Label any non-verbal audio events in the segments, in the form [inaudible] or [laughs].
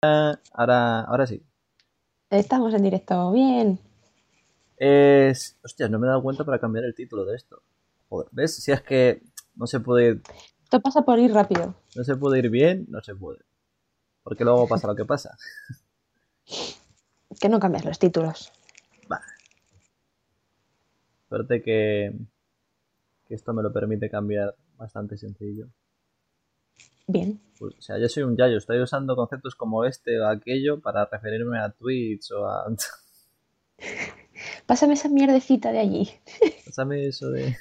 Ahora, ahora sí. Estamos en directo, bien. Es... Hostia, no me he dado cuenta para cambiar el título de esto. Joder, ¿ves? Si es que no se puede ir... Esto pasa por ir rápido. No se puede ir bien, no se puede. Porque luego pasa lo que pasa. Que no cambias los títulos. Vale. Suerte que, que esto me lo permite cambiar bastante sencillo. Bien. Pues, o sea, yo soy un yayo, estoy usando conceptos como este o aquello para referirme a Twitch o a... [laughs] Pásame esa mierdecita de allí. [laughs] Pásame eso de...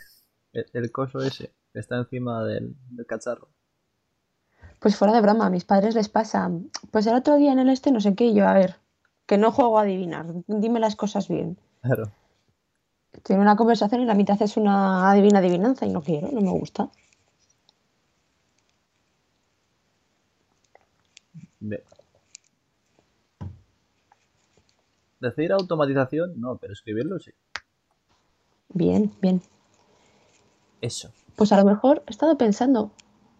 El, el coso ese que está encima del, del cacharro. Pues fuera de broma, a mis padres les pasa. Pues el otro día en el este no sé qué, y yo, a ver, que no juego a adivinar, dime las cosas bien. Claro. Tiene una conversación y la mitad es una adivina adivinanza y no quiero, no me gusta. Bien. Decir automatización, no, pero escribirlo sí. Bien, bien. Eso. Pues a lo mejor he estado pensando,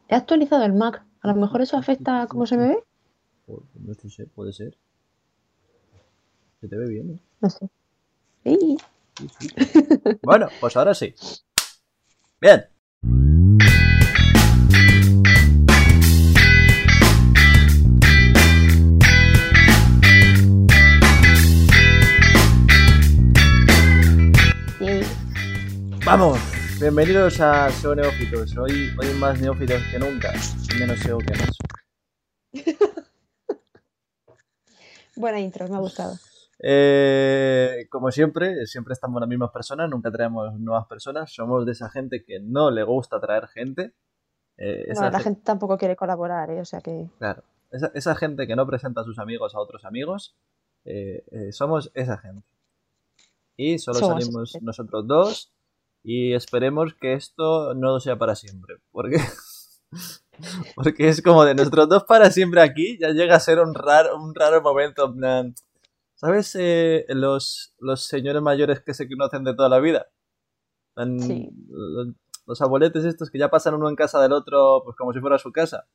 he actualizado el Mac, a lo mejor eso afecta a cómo se me ve, Joder, No sé, sé, puede ser. Se te ve bien, ¿eh? no sé. Sí. Sí, sí. Bueno, pues ahora sí. Bien. Vamos. Bienvenidos a SEO Neófitos. Hoy, hoy más neófitos que nunca. Menos SEO que más. [laughs] Buena intro, me ha gustado. Eh, como siempre, siempre estamos las mismas personas, nunca traemos nuevas personas. Somos de esa gente que no le gusta traer gente. Eh, esa Bueno, la gen- gente tampoco quiere colaborar, ¿eh? o sea que... Claro. Esa, esa gente que no presenta a sus amigos a otros amigos, eh, somos esa gente. Y solo Somos salimos nosotros dos y esperemos que esto no sea para siempre. Porque, [laughs] porque es como de nosotros dos para siempre aquí, ya llega a ser un raro, un raro momento. ¿Sabes eh, los, los señores mayores que se conocen de toda la vida? En- Sí. Los, los abueletes estos que ya pasan uno en casa del otro, pues como si fuera su casa.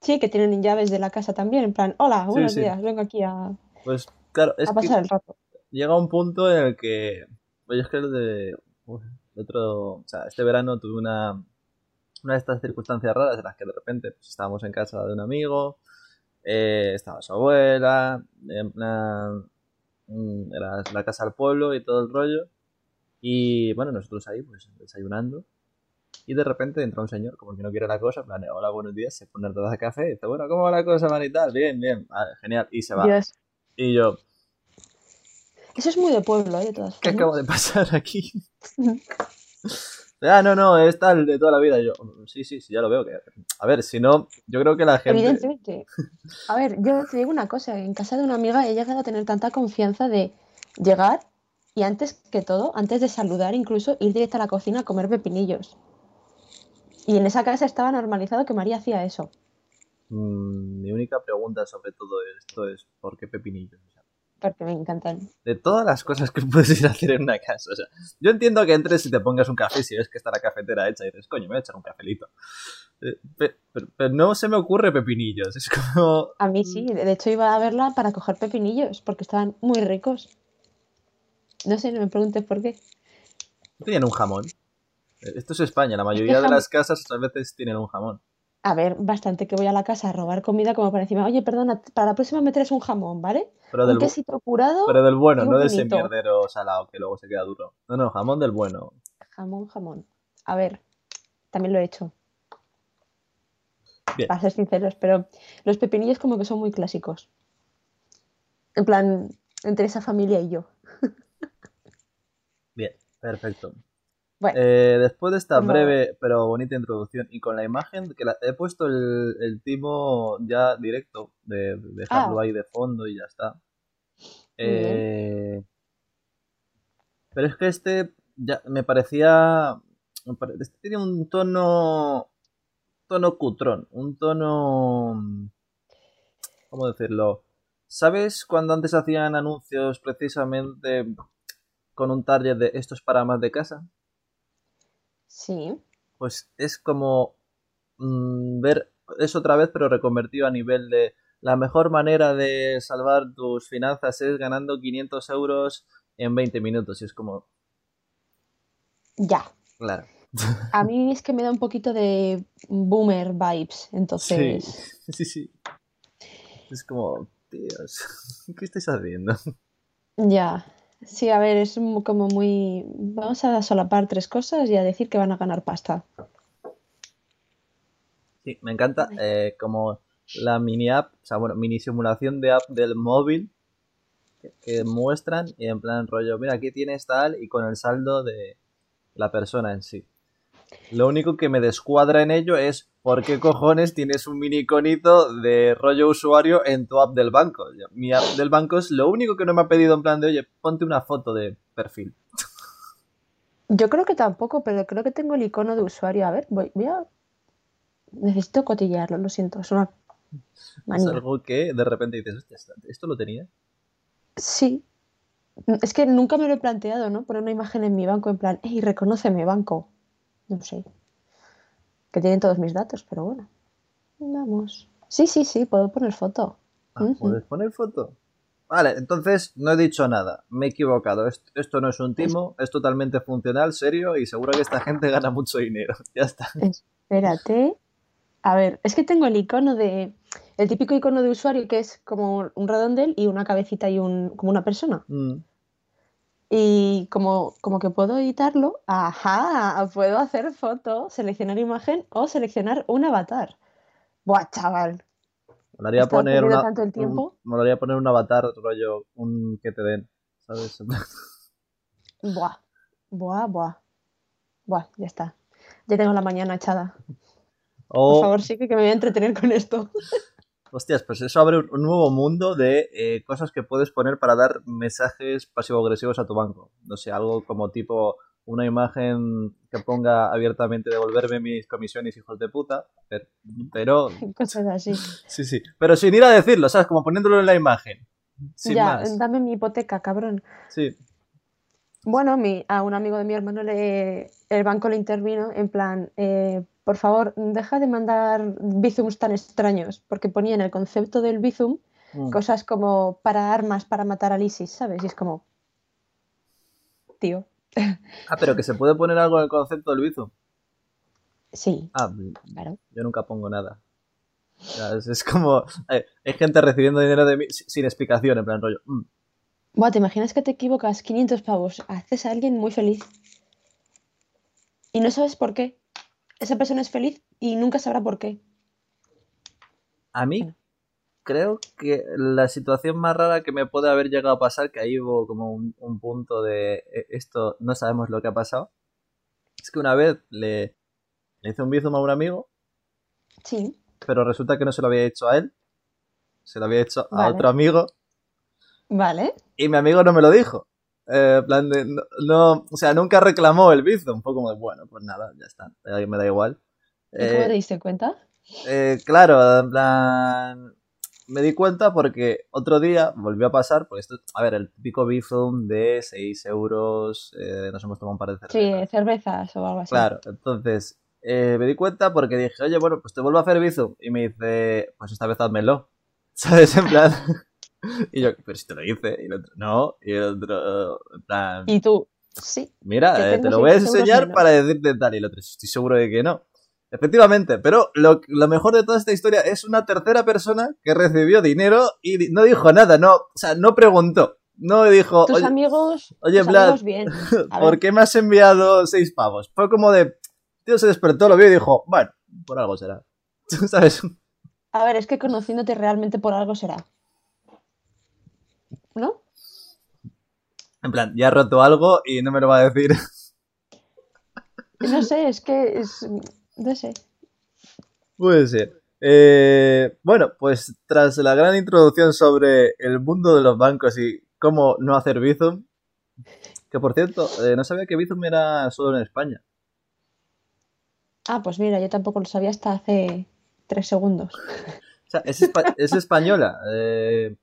Sí, que tienen llaves de la casa también, en plan, hola, buenos sí. días, vengo aquí a, Pues claro, es a que pasar el rato. llega un punto en el que. Oye, es que de. El otro. O sea, este verano tuve una. Una de estas circunstancias raras en las que de repente pues, estábamos en casa de un amigo. eh, estaba su abuela. plan, mm, era la casa al pueblo y todo el rollo. Y bueno, nosotros ahí, pues desayunando. Y de repente entra un señor, como que no quiere la cosa, plan, hola, buenos días, se pone una taza de café, y dice, bueno, ¿cómo va la cosa, man? Y tal, bien, bien, vale, genial, y se va. Dios. Y yo, Eso es muy de pueblo, ¿eh? De todas ¿qué formas. acabo de pasar aquí? [laughs] Ah, no, no, es tal de toda la vida. Yo, sí, sí, sí, ya lo veo. Que... A ver, si no, yo creo que la gente. Evidentemente. A ver, yo te digo una cosa, en casa de una amiga he llegado a tener tanta confianza de llegar y antes que todo, antes de saludar incluso, ir directo a la cocina a comer pepinillos. Y en esa casa estaba normalizado que María hacía eso. Mm, mi única pregunta sobre todo esto es: ¿por qué pepinillos? Porque me encantan. de todas las cosas que [laughs] puedes ir a hacer en una casa. O sea, yo entiendo que entres y te pongas un café si ves que está la cafetera hecha y dices, coño, me voy a echar un cafelito. Eh, pe- Pero, pero no se me ocurre pepinillos. Es como. A mí sí, de hecho iba a verla para coger pepinillos, porque estaban muy ricos. No sé, no me preguntes por qué. Tenían un jamón. Eh, Esto es España, la mayoría de las casas a veces tienen un jamón. A ver, bastante que voy a la casa a robar comida como para encima, oye, perdona, para la próxima me traes un jamón, ¿vale? Pero Un del, bu- quesito curado, pero del bueno, un no de ese mierdero salado que luego se queda duro. No, no, jamón del bueno. jamón, jamón. A ver, también lo he hecho. Bien. Para ser sinceros, pero los pepinillos como que son muy clásicos. En plan, entre esa familia y yo. [laughs] Bien, perfecto. Bueno, Eh, después de esta como- breve pero bonita introducción y con la imagen que la- he puesto el, el timo ya directo de, de dejarlo Ah. ahí de fondo y ya está. Eh, pero es que este ya me parecía este tiene un tono tono cutrón, un tono ¿cómo decirlo? ¿Sabes cuando antes hacían anuncios precisamente con un target de esto es para más de casa? Sí. pues es como mm, ver eso otra vez, pero reconvertido a nivel de la mejor manera de salvar tus finanzas es ganando 500 euros en 20 minutos. Y es como... Ya. Claro. A mí es que me da un poquito de boomer vibes, entonces... Sí, sí, sí. Es como, tíos, [laughs] ¿qué estáis haciendo? Ya. Sí, a ver, es como muy... Vamos a solapar tres cosas y a decir que van a ganar pasta. Sí, me encanta eh, como la mini app, o sea, bueno, mini simulación de app del móvil que, muestran y en plan rollo, mira, aquí tienes tal y con el saldo de la persona en sí. Lo único que me descuadra en ello es por qué cojones tienes un mini iconito de rollo usuario en tu app del banco. Mi app del banco es lo único que no me ha pedido en plan de, oye, ponte una foto de perfil. Yo creo que tampoco, pero creo que tengo el icono de usuario. A ver, voy, voy a... Necesito cotillearlo, lo siento, es una es algo que de repente dices, ¿esto lo tenía? Sí. Es que nunca me lo he planteado, ¿no? Poner una imagen en mi banco en plan, hey, reconoce mi banco. No sé. Que tienen todos mis datos, pero bueno. Vamos. Sí, sí, sí, puedo poner foto. Ah, ¿Puedes poner foto? Vale, entonces no he dicho nada. Me he equivocado. Esto, no es un timo, es totalmente funcional, serio y seguro que esta gente gana mucho dinero. [laughs] Ya está. Espérate. A ver, es que tengo el icono de. El típico icono de usuario que es como un redondel y una cabecita y un. como una persona. Mm. Y como, como que puedo editarlo, ajá, puedo hacer foto, seleccionar imagen o seleccionar un avatar. Buah, chaval. Molaría poner una, tanto el tiempo? Un, poner un avatar, rollo, un que te den, ¿sabes? [laughs] buah, buah, buah. Buah, ya está. Ya tengo la mañana echada. Por favor, sí que me voy a entretener con esto. [laughs] Hostias, pues eso abre un nuevo mundo de eh, cosas que puedes poner para dar mensajes pasivo-agresivos a tu banco. No sé, algo como tipo una imagen que ponga abiertamente devolverme mis comisiones, hijos de puta. Pero. [laughs] Cosas así. [laughs] Sí, sí. Pero sin ir a decirlo, ¿sabes? Como poniéndolo en la imagen. ya, dame mi hipoteca, cabrón. Sí. Bueno, mi, a un amigo de mi hermano le, el banco le intervino en plan, eh, por favor, deja de mandar bizums tan extraños, porque ponía en el concepto del bizum mm. cosas como para armas, para matar al ISIS, ¿sabes? Y es como, tío. [laughs] Ah, pero que se puede poner algo en el concepto del bizum. Sí. Ah, claro. Yo nunca pongo nada. es, como, hay, gente recibiendo dinero de mí sin explicación, en plan rollo. Mm". Buah, ¿te imaginas que te equivocas 500 pavos? Haces a alguien muy feliz. Y no sabes por qué esa persona es feliz y nunca sabrá por qué. A mí creo que la situación más rara que me puede haber llegado a pasar, que ahí hubo como un, punto de e, esto, no sabemos lo que ha pasado, es que una vez le, hice un bizum a un amigo. Sí. Pero resulta que no se lo había hecho a él, se lo había hecho a otro amigo. Vale. Y mi amigo no me lo dijo. Eh, plan de, no, o sea, nunca reclamó el Bizum. Un poco como de, bueno, pues nada, ya está, me da igual. ¿Y cómo te eh, diste cuenta? Eh, claro, en plan, me di cuenta porque otro día volvió a pasar, pues esto, a ver, el típico Bizum de 6 euros, nos hemos tomado un par de cervezas. Sí, cervezas o algo así. Claro, entonces me di cuenta porque dije, oye, bueno, pues te vuelvo a hacer Bizum. Y me dice, pues esta vez házmelo. [laughs] ¿Sabes? En plan... [laughs] Y yo, pero si te lo hice. Y el otro, no. Y el otro, en plan. Y tú, sí. Mira, eh, te lo voy a enseñar para decirte tal. Y el otro, estoy seguro de que no. Efectivamente, pero lo, lo, mejor de toda esta historia es una tercera persona que recibió dinero y no dijo nada, no, o sea, no preguntó. No dijo. Tus amigos. Oye, Vlad, [laughs] ¿por qué me has enviado seis pavos? Fue como de. Tío se despertó, lo vio y dijo, bueno, por algo será. [laughs] ¿Sabes? A ver, es que conociéndote realmente por algo será. ¿No? En plan, ya ha roto algo y no me lo va a decir. No sé, es que es. No sé. Puede ser. Eh, bueno, pues tras la gran introducción sobre el mundo de los bancos y cómo no hacer Bizum, que por cierto, eh, no sabía que Bizum era solo en España. Ah, pues mira, yo tampoco lo sabía hasta hace tres segundos sea, es, española. Eh,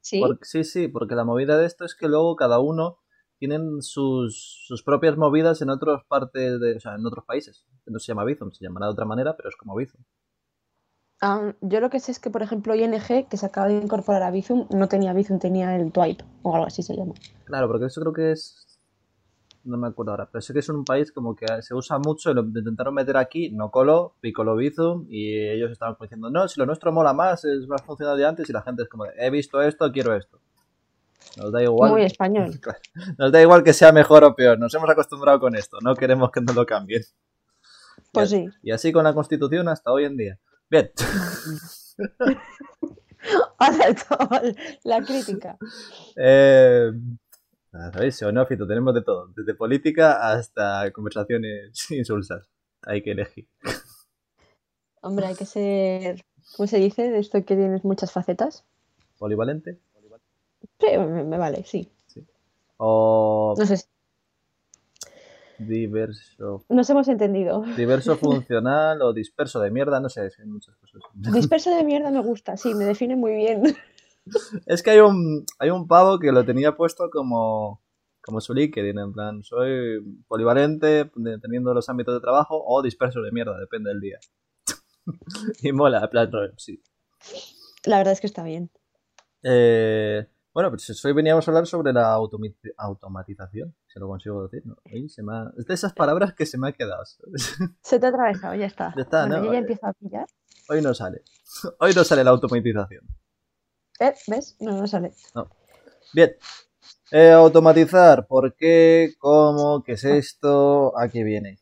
¿Sí? sí, sí, porque la movida de esto es que luego cada uno tienen sus, sus propias movidas en otras partes de, o sea, en otros países. No se llama Bizum, se llamará de otra manera, pero es como Bizum. Ah, yo lo que sé es que, por ejemplo, ING, que se acaba de incorporar a Bizum, no tenía Bizum, tenía el Twipe o algo así se llama. Claro, porque eso creo que es. No me acuerdo ahora, pero sé que es un país como que se usa mucho y lo intentaron meter aquí, no coló, picoló Bizum y ellos estaban diciendo, no, si lo nuestro mola más, es más funcional de antes y la gente es como, he visto esto, quiero esto. Nos da igual. Muy español. [laughs] Nos da igual que sea mejor o peor, nos hemos acostumbrado con esto, no queremos que nos lo cambien. Pues sí. Y así con la Constitución hasta hoy en día. Bien. [laughs] la crítica. [laughs] Eh, ¿Sabéis? Xenófito, tenemos de todo. Desde política hasta conversaciones [laughs] insulsas. Hay que elegir. Hombre, hay que ser. ¿Cómo se dice? De esto que tienes muchas facetas. ¿Polivalente? Sí, me, me vale, sí. sí. O. No sé. Si... Diverso. Nos hemos entendido. Diverso [laughs] funcional o disperso de mierda, no sé, hay muchas cosas. Disperso de mierda me gusta, sí, me define muy bien. [laughs] Es que hay un, hay un pavo que lo tenía puesto como, como su LinkedIn, en plan, soy polivalente, teniendo los ámbitos de trabajo, o disperso de mierda, depende del día. [laughs] y mola, en plan, sí. La verdad es que está bien. Eh, bueno, pues hoy veníamos a hablar sobre la automatización, si lo consigo decir. ¿no? Se me ha... Es de esas palabras que se me ha quedado. ¿sabes? [laughs] Se te ha atravesado, ya está. Ya está, bueno, ¿no? yo ya empiezo a pillar. Hoy no sale. Hoy no sale la automatización. ¿Eh? ¿Ves? No, no sale. No. Bien. Eh, automatizar. ¿Por qué? ¿Cómo? ¿Qué es esto? ¿A qué viene?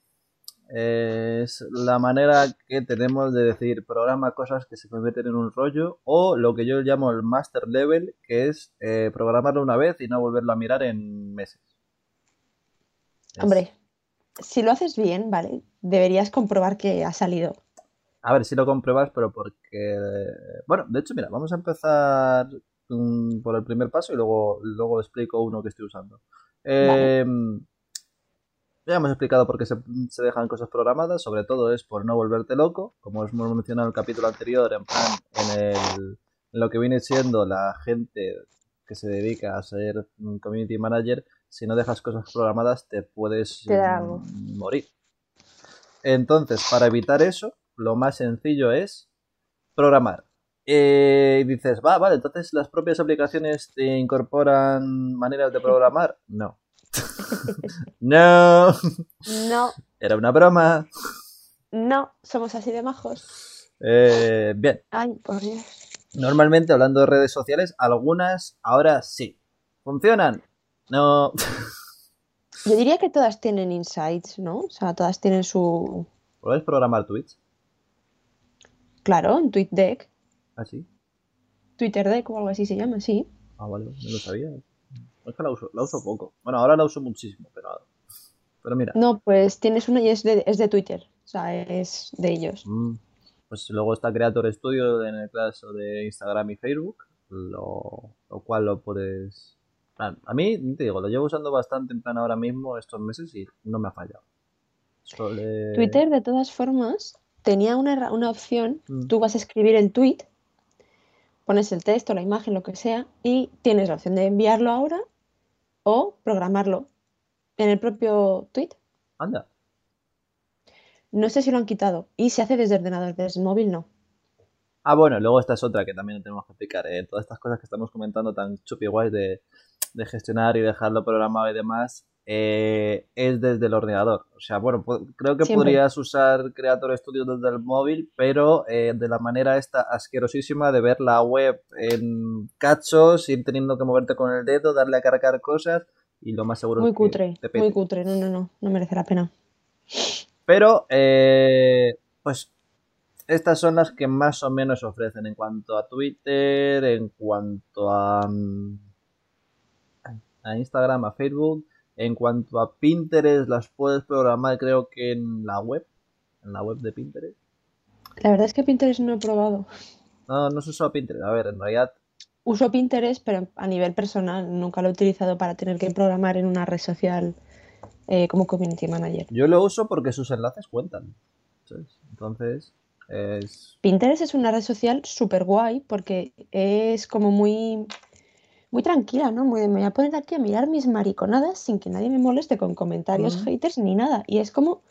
es la manera que tenemos de decir programa cosas que se convierten en un rollo o lo que yo llamo el master level que es eh, programarlo una vez y no volverlo a mirar en meses es... hombre si lo haces bien vale deberías comprobar que ha salido a ver si lo compruebas pero porque bueno de hecho mira vamos a empezar um, por el primer paso y luego luego explico uno que estoy usando vale. eh, ya hemos explicado por qué se, se, dejan cosas programadas, sobre todo es por no volverte loco, como hemos mencionado en el capítulo anterior, en plan, en, el, en lo que viene siendo la gente que se dedica a ser un community manager, si no dejas cosas programadas te puedes te mm, morir. Entonces, para evitar eso, lo más sencillo es programar. Eh, y dices, va, vale, entonces las propias aplicaciones te incorporan maneras de programar. No, [laughs] no. No. Era una broma. No, somos así de majos. Eh, bien. Ay, por Dios. Normalmente, hablando de redes sociales, algunas ahora sí. ¿Funcionan? No. Yo diría que todas tienen insights, ¿no? O sea, todas tienen su. ¿Puedes programar tweets? Claro, en TweetDeck. ¿Ah, sí? Twitter Deck o algo así se llama, sí. Ah, vale, no lo sabía. Es que la uso, la uso poco. Bueno, ahora la uso muchísimo, pero, pero mira. No, pues tienes una y es de, es de Twitter. O sea, es de ellos. Mm, pues luego está Creator Studio en el caso de Instagram y Facebook, lo, lo cual lo puedes... A mí, te digo, lo llevo usando bastante en plan ahora mismo estos meses y no me ha fallado. Twitter, de todas formas, tenía una, una opción. Mm. Tú vas a escribir el tweet, pones el texto, la imagen, lo que sea, y tienes la opción de enviarlo ahora o programarlo en el propio tweet. Anda. No sé si lo han quitado. Y se hace desde ordenador, desde móvil no. Ah, bueno, luego esta es otra que también tenemos que explicar. ¿eh? Todas estas cosas que estamos comentando tan chupi guays de, de, gestionar y dejarlo programado y demás, eh, es desde el ordenador. O sea, bueno, creo que Siempre. podrías usar Creator Studio desde el móvil, pero eh, de la manera esta asquerosísima de ver la web en cachos, ir teniendo que moverte con el dedo, darle a cargar cosas y lo más seguro muy es que cutre, te pete. muy cutre. No, no, no, no merece la pena. Pero, eh, pues, estas son las que más o menos ofrecen en cuanto a Twitter, en cuanto a, mm, a Instagram, a Facebook. En cuanto a Pinterest, las puedes programar creo que en la web, en la web de Pinterest. La verdad es que Pinterest no he probado. No, no se usa Pinterest. A ver, en realidad... Uso Pinterest, pero a nivel personal. Nunca lo he utilizado para tener que programar en una red social eh, como community manager. Yo lo uso porque sus enlaces cuentan. ¿sabes? Entonces, es... Pinterest es una red social súper guay porque es como muy muy tranquila, ¿no? Muy de, me voy a poner aquí a mirar mis mariconadas sin que nadie me moleste con comentarios haters ni nada. Y es como,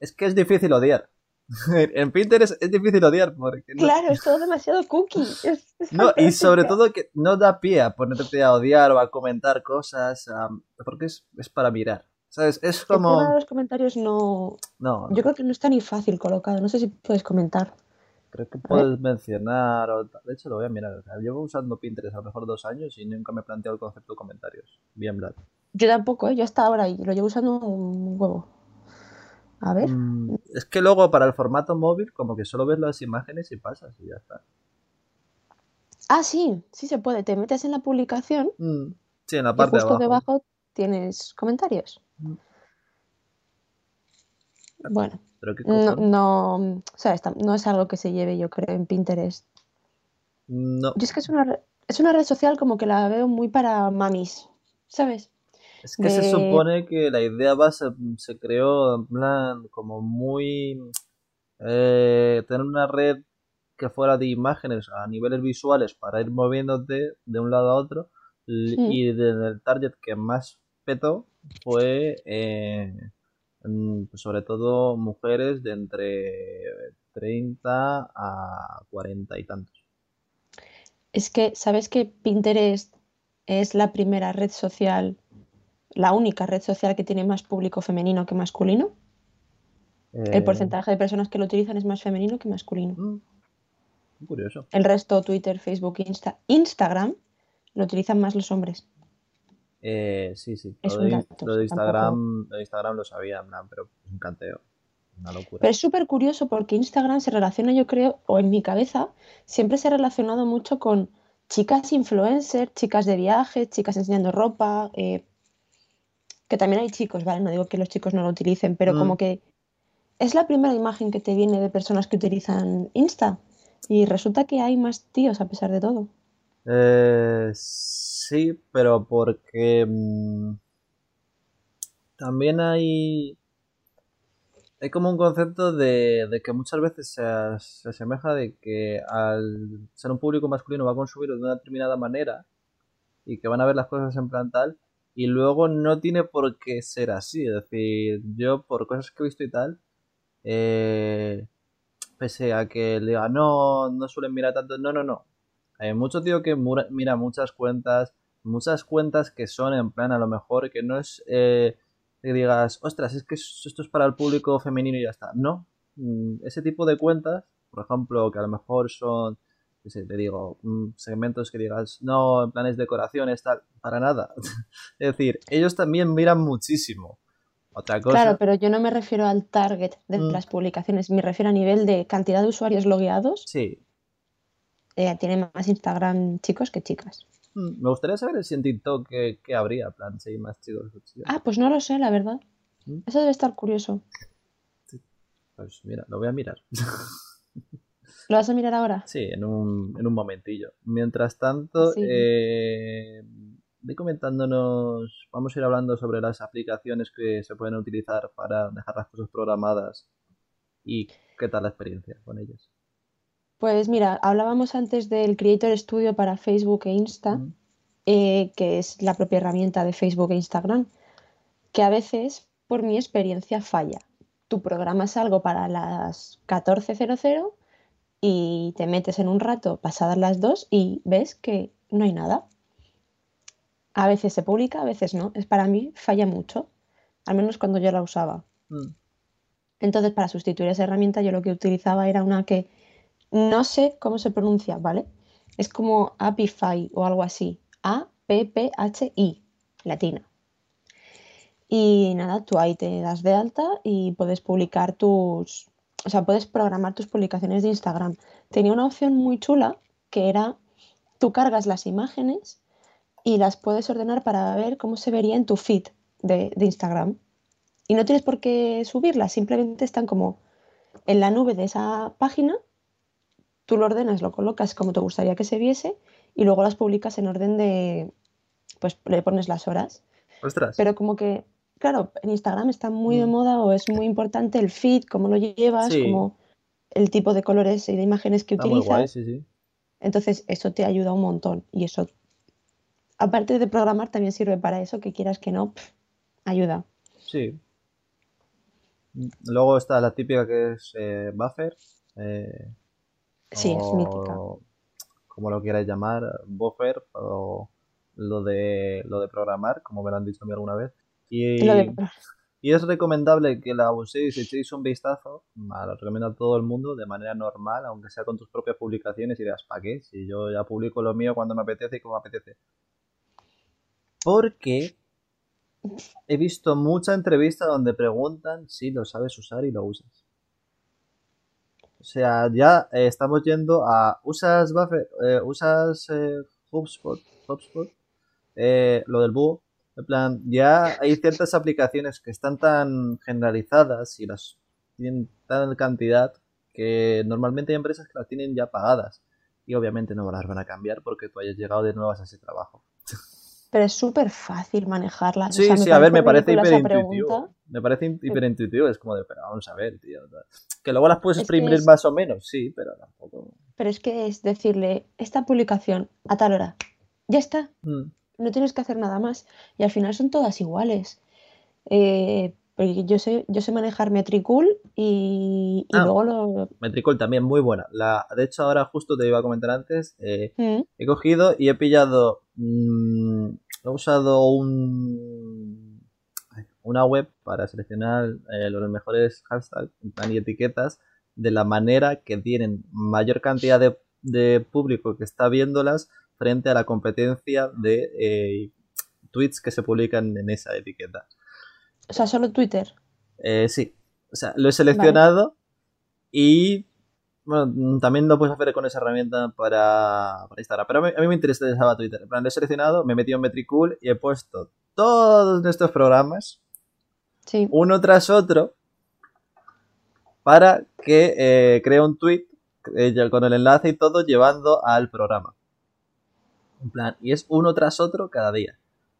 Es que es difícil odiar. [laughs] en Pinterest es difícil odiar porque... no- Claro, es todo demasiado cookie. [laughs] es- es No, y sobre todo que no da pie a ponerte a odiar o a comentar cosas, am, porque es, es para mirar. ¿Sabes? Es El tema de como... los comentarios no. No, Yo creo que no está ni fácil colocado. No sé si puedes comentar. Creo que puedes mencionar o. De hecho, lo voy a mirar. O sea, llevo usando Pinterest a lo mejor dos años y nunca me he planteado el concepto de comentarios. Bien, Vlad. Yo tampoco, ¿eh? Yo hasta ahora y lo llevo usando un huevo. A ver. Mm, es que luego para el formato móvil como que solo ves las imágenes y pasas y ya está. Ah, sí, sí se puede. Te metes en la publicación Mm, Sí, en la y parte de justo abajo. debajo tienes comentarios. Mm. Bueno, Pero qué no, no, o sea, está- no es algo que se lleve, yo creo, en Pinterest. No, Yo es que es una, es una red social como que la veo muy para mamis, ¿sabes? es que se supone que la idea base se creó en plan como muy... eh, tener una red que fuera de imágenes a niveles visuales para ir moviéndote de un lado a otro Sí. y de- el target que más petó fue eh, mm, pues sobre todo mujeres de entre 30 a 40 y tantos. Es que, ¿sabes que Pinterest es la primera red social, la única red social que tiene más público femenino que masculino? El Eh, porcentaje de personas que lo utilizan es más femenino que masculino. mm, curioso. El resto, Twitter, Facebook, Insta, Instagram, lo utilizan más los hombres. Eh, sí, sí. Es Lo de, dato, lo Instagram, lo de Instagram lo sabía, pero es un canteo. Una locura. Pero es súper curioso porque Instagram se relaciona, yo creo, o en mi cabeza, siempre se ha relacionado mucho con chicas influencers, chicas de viaje, chicas enseñando ropa, eh, que también hay chicos, ¿vale? No digo que los chicos no lo utilicen, pero Mm. como que es la primera imagen que te viene de personas que utilizan Insta. Y resulta que hay más tíos a pesar de todo. Eh, sí, pero porque mm, también hay, hay como un concepto de, que muchas veces se, se asemeja de que al ser un público masculino va a consumir de una determinada manera y que van a ver las cosas en plan tal y luego no tiene por qué ser así. Es decir, yo por cosas que he visto y tal, eh, pese a que le diga no, no suelen mirar tanto, no, no, no. Hay mucho tío que mira muchas cuentas, muchas cuentas que son en plan a lo mejor que no es eh, que digas, ostras, es que es- esto es para el público femenino y ya está. No, Mm, ese tipo de cuentas, por ejemplo, que a lo mejor son, qué sé, te digo, mm, segmentos que digas, no, en planes decoraciones, tal, para nada. [laughs] Es decir, ellos también miran muchísimo. Otra cosa, Claro, pero yo no me refiero al target de Mm. las publicaciones, me refiero a nivel de cantidad de usuarios logueados. sí. eh, tienen más Instagram chicos que chicas. Me gustaría saber si en TikTok qué, qué habría, plan, si hay más chicos. Ah, pues no lo sé, la verdad. ¿Mm? Eso debe estar curioso. Pues mira, lo voy a mirar. [laughs] ¿Lo vas a mirar ahora? Sí, en un, en un momentillo. Mientras tanto, Sí. eh, ve comentándonos, vamos a ir hablando sobre las aplicaciones que se pueden utilizar para dejar las cosas programadas y qué tal la experiencia con ellas. Pues mira, hablábamos antes del Creator Studio para Facebook e Insta, Mm. eh, que es la propia herramienta de Facebook e Instagram, que a veces, por mi experiencia, falla. Tú programas algo para las 14.00 y te metes en un rato pasadas las 2 y ves que no hay nada. A veces se publica, a veces no. Es para mí falla mucho, al menos cuando yo la usaba. Mm. Entonces, para sustituir esa herramienta, yo lo que utilizaba era una que no sé cómo se pronuncia, ¿vale? Es como Apify o algo así. A-P-P-H-I, latina. Y nada, tú ahí te das de alta y puedes publicar tus, o sea, puedes programar tus publicaciones de Instagram. Tenía una opción muy chula que era, tú cargas las imágenes y las puedes ordenar para ver cómo se vería en tu feed de, de Instagram. Y no tienes por qué subirlas, simplemente están como en la nube de esa página, tú lo ordenas, lo colocas como te gustaría que se viese y luego las publicas en orden de, pues le pones las horas. Ostras. Pero como que, claro, en Instagram está muy de Mm. moda o es muy importante el feed, cómo lo llevas, Sí. como el tipo de colores y de imágenes que Está muy guay, utilizas. sí, sí. Entonces, eso te ayuda un montón. Y eso, aparte de programar, también sirve para eso, que quieras que no, ayuda. Sí. Luego está la típica que es eh, Buffer. eh, Sí, es mítica. como lo quieras llamar, Buffer o lo de, lo de programar, como me lo han dicho a mí alguna vez. Y, Lo de- y es recomendable que la uséis y echéis un vistazo. Lo recomiendo a todo el mundo de manera normal, aunque sea con tus propias publicaciones y dirás, ¿para qué? Si yo ya publico lo mío cuando me apetece y como me apetece. Porque he visto mucha entrevista donde preguntan si lo sabes usar y lo usas. O sea, ya eh, estamos yendo a. ¿Usas Buffer? Eh, ¿Usas eh, HubSpot? HubSpot? Eh, lo del búho. En plan, ya hay ciertas aplicaciones que están tan generalizadas y las tienen tal cantidad que normalmente hay empresas que las tienen ya pagadas. Y obviamente no las van a cambiar porque tú hayas llegado de nuevas a ese trabajo. Pero es súper fácil manejarlas. Sí, sí, a ver, me parece hiperintuitivo. Me parece in- hiperintuitivo. Es como de, pero vamos a ver, tío. Que luego las puedes Es exprimir es- más o menos, sí, pero tampoco. Pero es que es decirle, esta publicación a tal hora, ya está, Mm. no tienes que hacer nada más. Y al final son todas iguales. Eh, yo sé, yo sé manejar Metricool y, y Ah. luego lo... Metricool también muy buena. La, de hecho, ahora justo te iba a comentar antes. eh, Mm, he cogido y he pillado. Mm, he usado un. Una web para seleccionar eh, los mejores hashtags y etiquetas de la manera que tienen mayor cantidad de, de público que está viéndolas frente a la competencia de eh, tweets que se publican en esa etiqueta. O sea, solo Twitter. Eh, sí, o sea, lo he seleccionado y bueno, mm, también lo puedes hacer con esa herramienta para, para Instagram. Pero a mí, a mí me interesaba Twitter. En plan, lo he seleccionado, me he metido en Metricool y he puesto todos nuestros programas, Sí. uno tras otro, para que eh, cree un tweet eh, con el enlace y todo llevando al programa. En plan, y es uno tras otro cada día.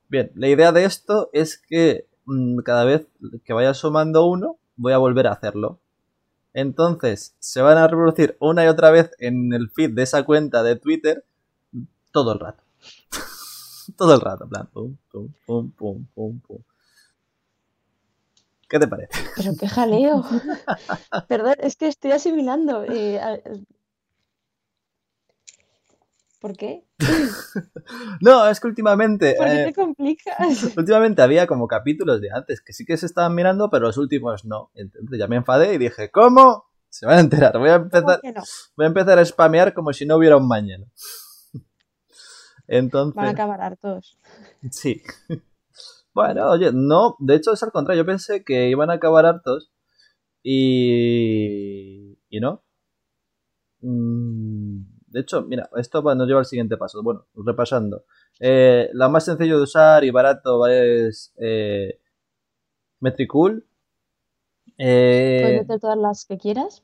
Bien, la idea de esto es que mm, cada vez que vaya sumando uno, voy a volver a hacerlo. Entonces, se van a reproducir una y otra vez en el feed de esa cuenta de Twitter todo el rato. [laughs] todo el rato, en plan, pum, pum, pum, pum, pum, pum. ¿Qué te parece? Pero qué jaleo. [laughs] Perdón, es que estoy asimilando. eh, ¿Por qué? [laughs] No, es que últimamente, ¿Por qué eh, te complicas? [laughs] últimamente había como capítulos de antes que sí que se estaban mirando, pero los últimos no. Entonces ya me enfadé y dije, ¿cómo? Se van a enterar. Voy a ¿Cómo empezar, no? voy a empezar a spamear como si no hubiera un mañana. [laughs] Entonces, Van a acabar hartos. sí. Bueno, oye, no, de hecho es al contrario. Yo pensé que iban a acabar hartos y. y no. Mm, De hecho, mira, esto nos lleva al siguiente paso. Bueno, repasando. Eh, la más sencillo de usar y barato es eh, Metricool. Eh, Puedes meter todas las que quieras.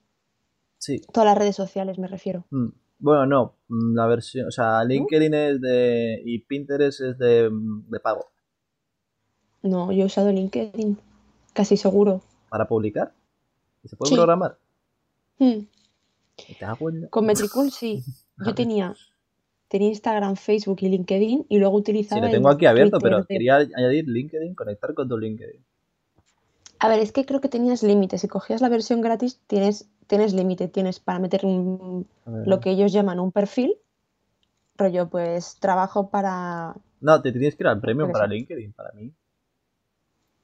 sí. Todas las redes sociales, me refiero. Mm, Bueno, no. mm, La versión. O sea, LinkedIn es de. y Pinterest es de, de pago. No, yo he usado LinkedIn. Casi seguro. Para publicar. ¿Y se puede Sí. programar? Hmm, Me cago en la- Con Metricool sí. [laughs] Yo tenía, tenía Instagram, Facebook y LinkedIn y luego Sí, utilizaba lo tengo aquí abierto, Twitter pero de- quería añadir LinkedIn, conectar con tu LinkedIn. A ver, es que creo que tenías límites. Si cogías la versión gratis, tienes, tienes límite. Tienes para meter un, lo que ellos llaman un perfil. Rollo, pues trabajo para. No, te tienes que ir al qué para. LinkedIn, para mí.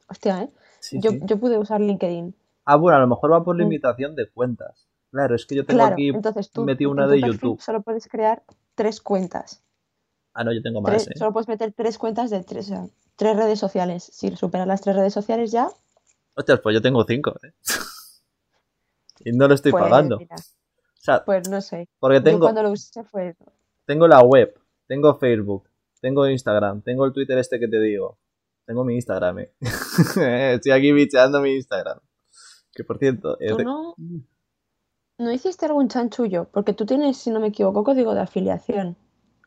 Hostia, ¿eh? Sí, yo, sí. yo pude usar LinkedIn. Ah, bueno, a lo mejor va por Mm. limitación de cuentas. Claro, es que yo tengo Claro, aquí entonces tú metí en una tu de YouTube. solo puedes crear tres cuentas. Ah, no, yo tengo más, Tres- ¿eh? Solo puedes meter tres cuentas de tres, o sea, tres redes sociales. Si superas las tres redes sociales ya, Hostias, pues yo tengo cinco, ¿eh? [laughs] y no lo estoy pues, pagando. mira, O sea, pues no sé. porque Yo tengo, cuando lo usé fue tengo la web, tengo Facebook, tengo Instagram, tengo el Twitter este que te digo. Tengo mi Instagram, ¿eh? [laughs] Estoy aquí bicheando mi Instagram. Que por cierto, es ¿Tú de- no, no hiciste algún chanchullo? Porque tú tienes, si no me equivoco, código de afiliación.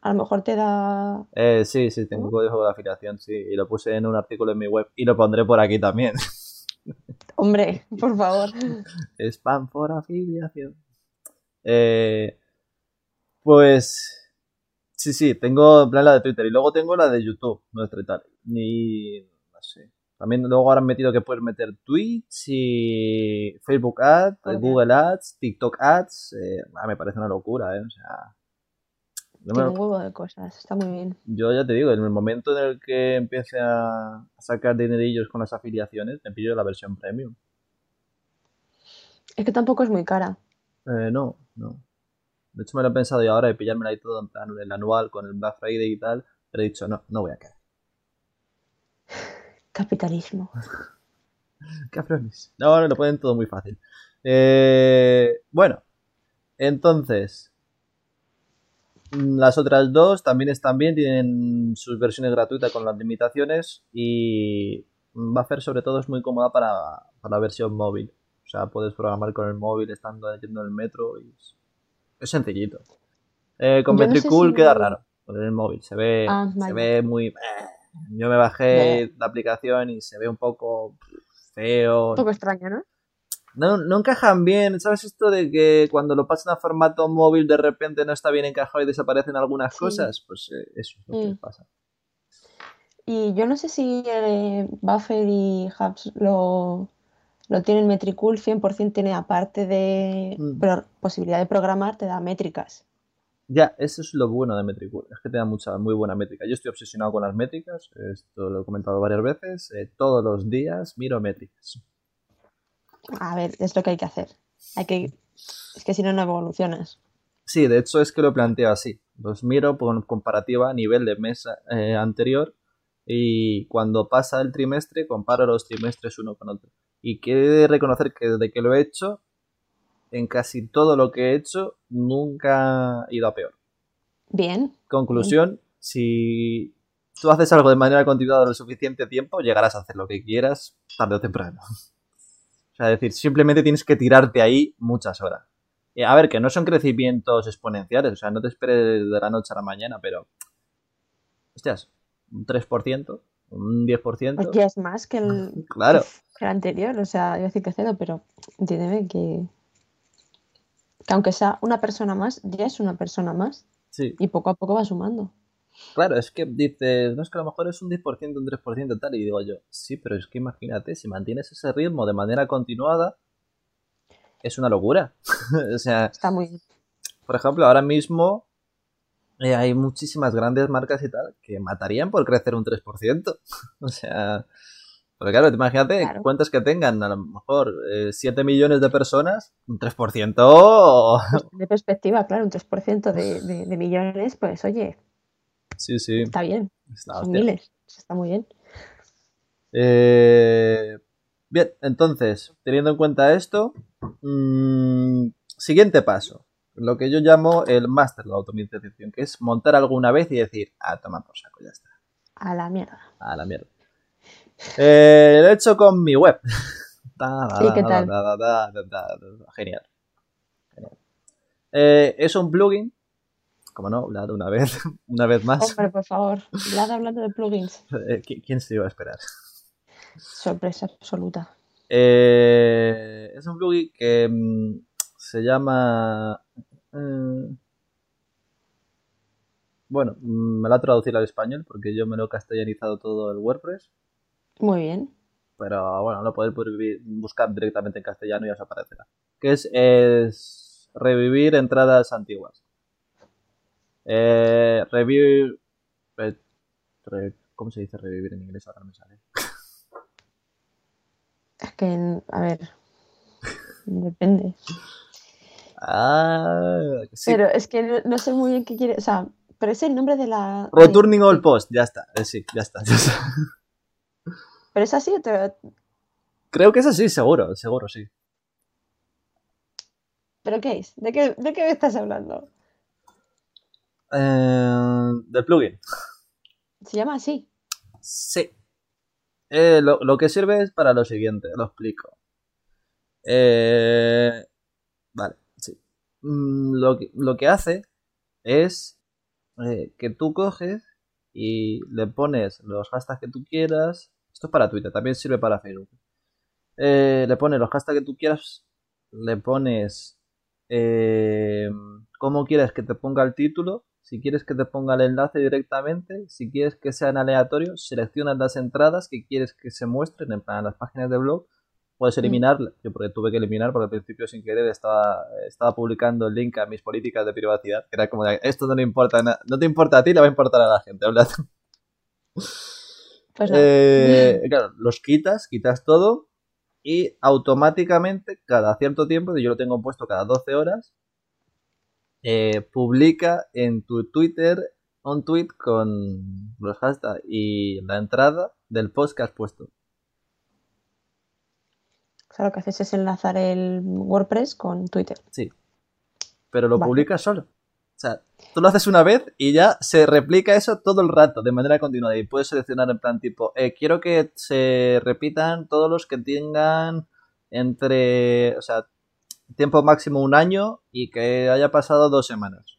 A lo mejor te da... Eh, sí, sí, tengo ¿No? código de afiliación, sí, y lo puse en un artículo en mi web y lo pondré por aquí también. [laughs] Hombre, por favor. [laughs] Spam por afiliación. Eh, pues sí, sí, tengo en plan la de Twitter y luego tengo la de YouTube, nuestra y tal. Y no sé. También luego ahora han metido que puedes meter Twitch y Facebook Ads. Google Ads, TikTok Ads. eh, ah, me parece una locura, ¿eh? O sea, Tiene un huevo de cosas, está muy bien. yo ya te digo, en el momento en el que empiece a sacar dinerillos con las afiliaciones, me pillo la versión premium. Es que tampoco es muy cara. Eh, no, no. De hecho, me lo he pensado y ahora de pillármela ahí todo en plan el anual con el Black Friday y tal. Pero he dicho, no, no voy a caer. [laughs] Capitalismo. [laughs] Cabrones. No, ahora lo ponen todo muy fácil. Eh, bueno, entonces. Las otras dos también están bien, tienen sus versiones gratuitas con las limitaciones y Buffer sobre todo es muy cómoda para, para la versión móvil. O sea, puedes programar con el móvil estando yendo en el metro y es, es sencillito. Eh, con no Metricool si- queda raro con el móvil, se ve, Ah, se ve muy... Yo me bajé la aplicación y se ve un poco feo. Un poco extraño, ¿no? No, no encajan bien, ¿sabes esto de que cuando lo pasan a formato móvil de repente no está bien encajado y desaparecen algunas Sí. cosas? Pues eh, eso es lo que Mm. pasa. Y yo no sé si eh, Buffer y Hubs lo, lo tienen Metricool 100% tiene aparte de Mm. pro- posibilidad de programar, te da métricas. Ya, eso es lo bueno de Metricool, es que te da mucha, muy buena métrica. Yo estoy obsesionado con las métricas, esto lo he comentado varias veces, eh, todos los días miro métricas. A ver, es lo que hay que hacer. Hay que, es que si no, no evolucionas. Sí, de hecho es que lo planteo así. Los miro por comparativa a nivel de mes eh, anterior y cuando pasa el trimestre comparo los trimestres uno con otro. Y quiero reconocer que desde que lo he hecho, en casi todo lo que he hecho, nunca ha ido a peor. Bien, Conclusión, si tú haces algo de manera continuada lo suficiente tiempo, llegarás a hacer lo que quieras tarde o temprano. O sea, es decir, simplemente tienes que tirarte ahí muchas horas. Eh, a ver, que no son crecimientos exponenciales, o sea, no te esperes de la noche a la mañana, pero... Hostias, un 3%, un 10%. pues ya es más que el, Claro, que el anterior. O sea, iba a decir que cero, pero entiéndeme que, que aunque sea una persona más, ya es una persona más. sí. Y poco a poco va sumando. Claro, es que dices, no es que a lo mejor es un 10%, un 3% tal, y digo yo, sí, pero es que imagínate, si mantienes ese ritmo de manera continuada, es una locura. [laughs] o sea, Está muy bien. por ejemplo, ahora mismo eh, hay muchísimas grandes marcas y tal que matarían por crecer un 3%. [laughs] o sea, porque claro, imagínate Claro. cuentas que tengan a lo mejor eh, 7 millones de personas, un 3%. [laughs] De perspectiva, claro, un 3% de, de, de millones, pues oye, sí, sí. está bien. está Son hostia. miles. Está muy bien. Eh, bien, entonces, teniendo en cuenta esto, mm, siguiente paso. Lo que yo llamo el máster de la automatización, que es montar alguna vez y decir, ah, toma por saco, ya está. A la mierda. A la mierda. Eh, lo he hecho con mi web. Genial. Genial. Eh, es un plugin. Como no, Vlad, una vez, [laughs] una vez más. Hombre, por favor. Vlad hablando de plugins. [laughs] Eh, ¿qui- ¿Quién se iba a esperar? Sorpresa absoluta. Eh, es un plugin que mm, se llama. eh, bueno, mm, me lo ha traducido al español porque yo me lo he castellanizado todo el WordPress. Muy bien. Pero bueno, lo podéis bu- buscar directamente en castellano y os aparecerá. Que es, es revivir entradas antiguas. Eh, revivir. re- re- ¿Cómo se dice revivir en inglés? Ahora no me sale. Es que, a ver, depende. Ah, sí. Pero es que no, no sé muy bien qué quiere. O sea, pero es el nombre de la. Returning all post, ya está. Eh, sí, ya está. ya está. Pero es así, o te- Creo que es así, seguro, seguro, sí. ¿Pero qué es? ¿De qué, de qué me estás hablando? Eh, del plugin. Se llama así. Sí. Eh, lo, lo que sirve es para lo siguiente, lo explico. Eh, vale, sí. Mm, Lo que, lo que hace es eh, que tú coges y le pones los hashtags que tú quieras. Esto es para Twitter, también sirve para Facebook. Eh, le pones los hashtags que tú quieras, le pones eh, cómo quieres que te ponga el título, si quieres que te ponga el enlace directamente, si quieres que sean aleatorios, seleccionas las entradas que quieres que se muestren en plan las páginas de blog, puedes eliminar, yo porque tuve que eliminar porque al principio sin querer estaba, estaba publicando el link a mis políticas de privacidad, que era como de, esto no le importa nada, no te importa a ti, le va a importar a la gente, habla Pues no. eh, claro, los quitas, quitas todo y automáticamente cada cierto tiempo, yo lo tengo puesto cada 12 horas, eh, publica en tu Twitter un tweet con los hashtags y la entrada del post que has puesto. O sea, lo que haces es enlazar el WordPress con Twitter. Sí. Pero lo Vale. publicas solo. O sea, tú lo haces una vez y ya se replica eso todo el rato, de manera continuada. Y puedes seleccionar en plan tipo, eh, quiero que se repitan todos los que tengan entre, o sea, tiempo máximo un año y que haya pasado dos semanas.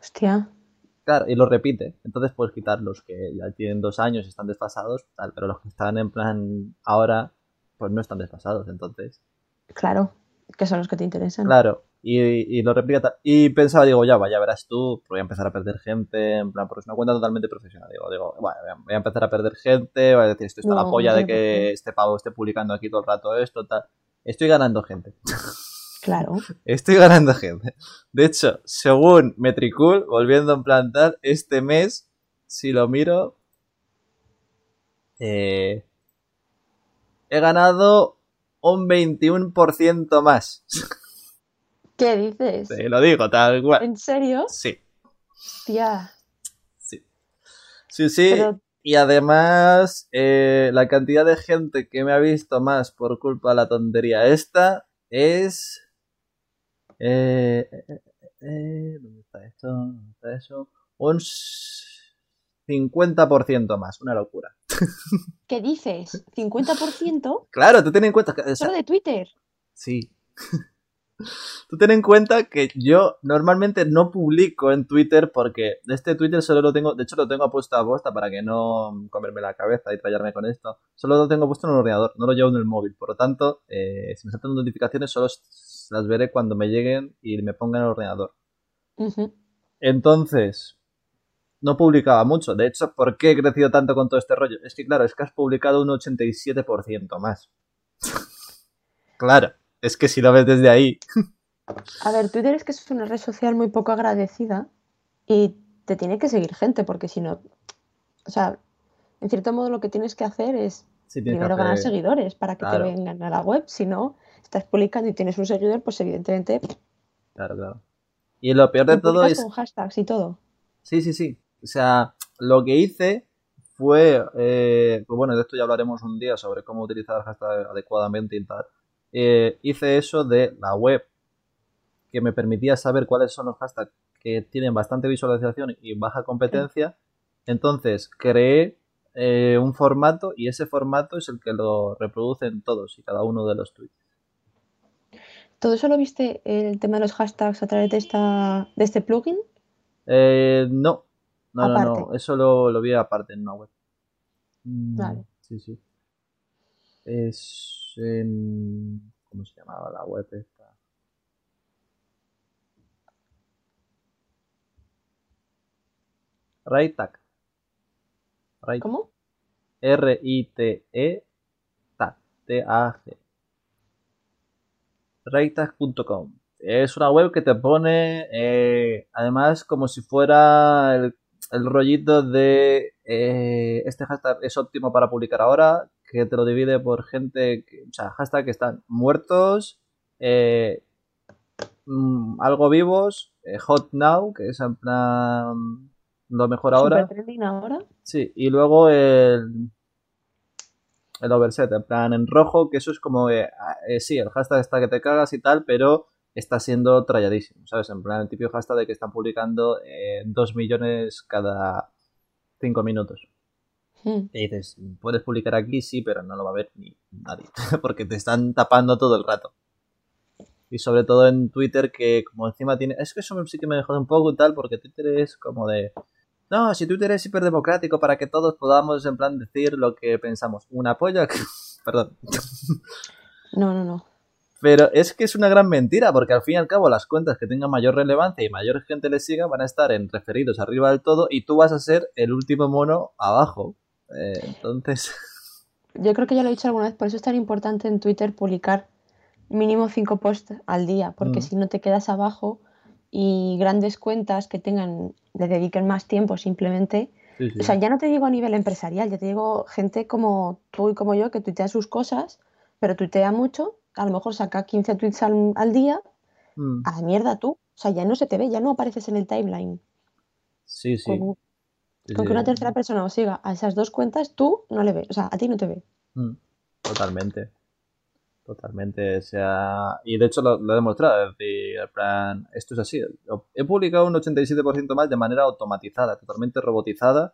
Hostia. Claro, y lo repite. Entonces puedes quitar los que ya tienen dos años y están desfasados, tal, pero los que están en plan ahora, pues no están desfasados. Entonces, Claro, que son los que te interesan. Claro, y, y lo replica. Y pensaba, digo, ya, vaya, verás tú, voy a empezar a perder gente, en plan, porque es una cuenta totalmente profesional. Digo, digo, bueno, voy a- a empezar a perder gente, voy a decir, esto está No, la polla no de que este pavo esté publicando aquí todo el rato esto, tal. Estoy ganando gente. Claro. [laughs] Estoy ganando gente. De hecho, según Metricool, volviendo en plan tal, este mes, si lo miro, eh, he ganado un 21% más. ¿Qué dices? Te lo digo, tal cual. ¿En serio? Sí, Hostia. sí. Sí, sí. Pero Y además, eh, la cantidad de gente que me ha visto más por culpa de la tontería esta es... Eh, eh, eh, eh, ¿Dónde está esto? ¿Dónde está eso? Un s- 50% más, una locura. ¿Qué dices? ¿50% Claro, tú ten en cuenta que... o sea, solo de Twitter? Sí. [laughs] Tú ten en cuenta que yo normalmente no publico en Twitter porque este Twitter solo lo tengo, de hecho lo tengo puesto a posta para que no comerme la cabeza y trallarme con esto. Solo lo tengo puesto en el ordenador, no lo llevo en el móvil. Por lo tanto, eh, si me saltan notificaciones solo las veré cuando me lleguen y me pongan en el ordenador. Entonces, no publicaba mucho. De hecho, ¿por qué he crecido tanto con todo este rollo? Es que, claro, es que has publicado un 87% más. claro, es que si lo ves desde ahí. A ver, Twitter es que es una red social muy poco agradecida y te tiene que seguir gente porque si no, o sea, en cierto modo lo que tienes que hacer es Sí, primero ganar seguidores para que Claro. te vengan a la web. Si no, estás publicando y tienes un seguidor, pues evidentemente Claro, claro. Y lo peor de todo es... con hashtags y todo. Sí, sí, sí. O sea, lo que hice fue... eh, pues bueno, de esto ya hablaremos un día sobre cómo utilizar hashtag adecuadamente y tal. Eh, hice eso de la web que me permitía saber cuáles son los hashtags que tienen bastante visualización y baja competencia. Entonces creé eh, un formato y ese formato es el que lo reproducen todos y cada uno de los tweets. ¿Todo eso lo viste el tema de los hashtags a través de esta de este plugin? Eh, no, no, no, no, eso lo, lo vi aparte en una web. Mm, Vale. Sí, sí. Es en... ¿Cómo se llamaba la web esta? Raytag. ¿Cómo? R-I-T-E TAG. T-A-G. Raytag.com. Es una web que te pone, eh, además, como si fuera el, el rollito de eh, este hashtag es óptimo para publicar ahora, que te lo divide por gente, que, o sea, hashtag que están muertos, eh, mm, algo vivos, eh, hot now, que es en plan lo mejor ahora. Ahora. Sí, y luego el, el overset, en plan en rojo, que eso es como, eh, sí, el hashtag está que te cagas y tal, pero está siendo tralladísimo, ¿sabes? En plan el típico hashtag de que están publicando eh, 2 millones cada 5 minutos. Mm. Y dices, puedes publicar aquí, sí, pero no lo va a ver ni nadie, [laughs] porque te están tapando todo el rato. Y sobre todo en Twitter, que como encima tiene... Es que eso sí que me dejó un poco y tal, porque Twitter es como de... No, si Twitter es hiperdemocrático para que todos podamos en plan decir lo que pensamos. Una polla que... [laughs] Perdón. No, no, no. Pero es que es una gran mentira, porque al fin y al cabo las cuentas que tengan mayor relevancia y mayor gente les siga van a estar en referidos arriba del todo y tú vas a ser el último mono abajo. Eh, entonces... [laughs] Yo creo que ya lo he dicho alguna vez, por eso es tan importante en Twitter publicar mínimo cinco posts al día, porque Mm. si no te quedas abajo y grandes cuentas que tengan, le dediquen más tiempo simplemente. Sí, sí. O sea, ya no te digo a nivel empresarial, ya te digo gente como tú y como yo que tuitea sus cosas, pero tuitea mucho, a lo mejor saca 15 tweets al, al día, Mm. a la mierda tú. O sea, ya no se te ve, ya no apareces en el timeline. Sí, sí. Con, Sí, con sí. que una tercera persona os siga a esas dos cuentas, tú no le ves, o sea, a ti no te ve. Mm, Totalmente. Totalmente. O sea, y de hecho lo, lo he demostrado. Es decir, en plan, esto es así. He publicado un 87% más de manera automatizada, totalmente robotizada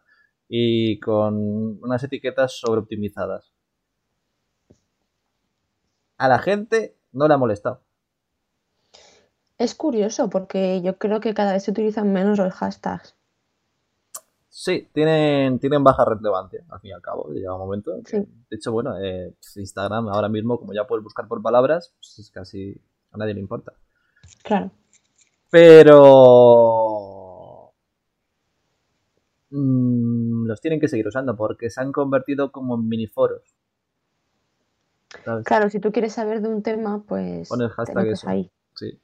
y con unas etiquetas sobreoptimizadas. A la gente no le ha molestado. Es curioso porque yo creo que cada vez se utilizan menos los hashtags. Sí, tienen, tienen baja relevancia, al fin y al cabo. Llega un momento. que- Sí. De hecho, bueno, eh, Instagram ahora mismo, como ya puedes buscar por palabras, pues es casi a nadie le importa. Claro. Pero mm, los tienen que seguir usando porque se han convertido como en miniforos. ¿Sabes? Claro, si tú quieres saber de un tema, pues Pon el hashtag eso. ahí. Sí.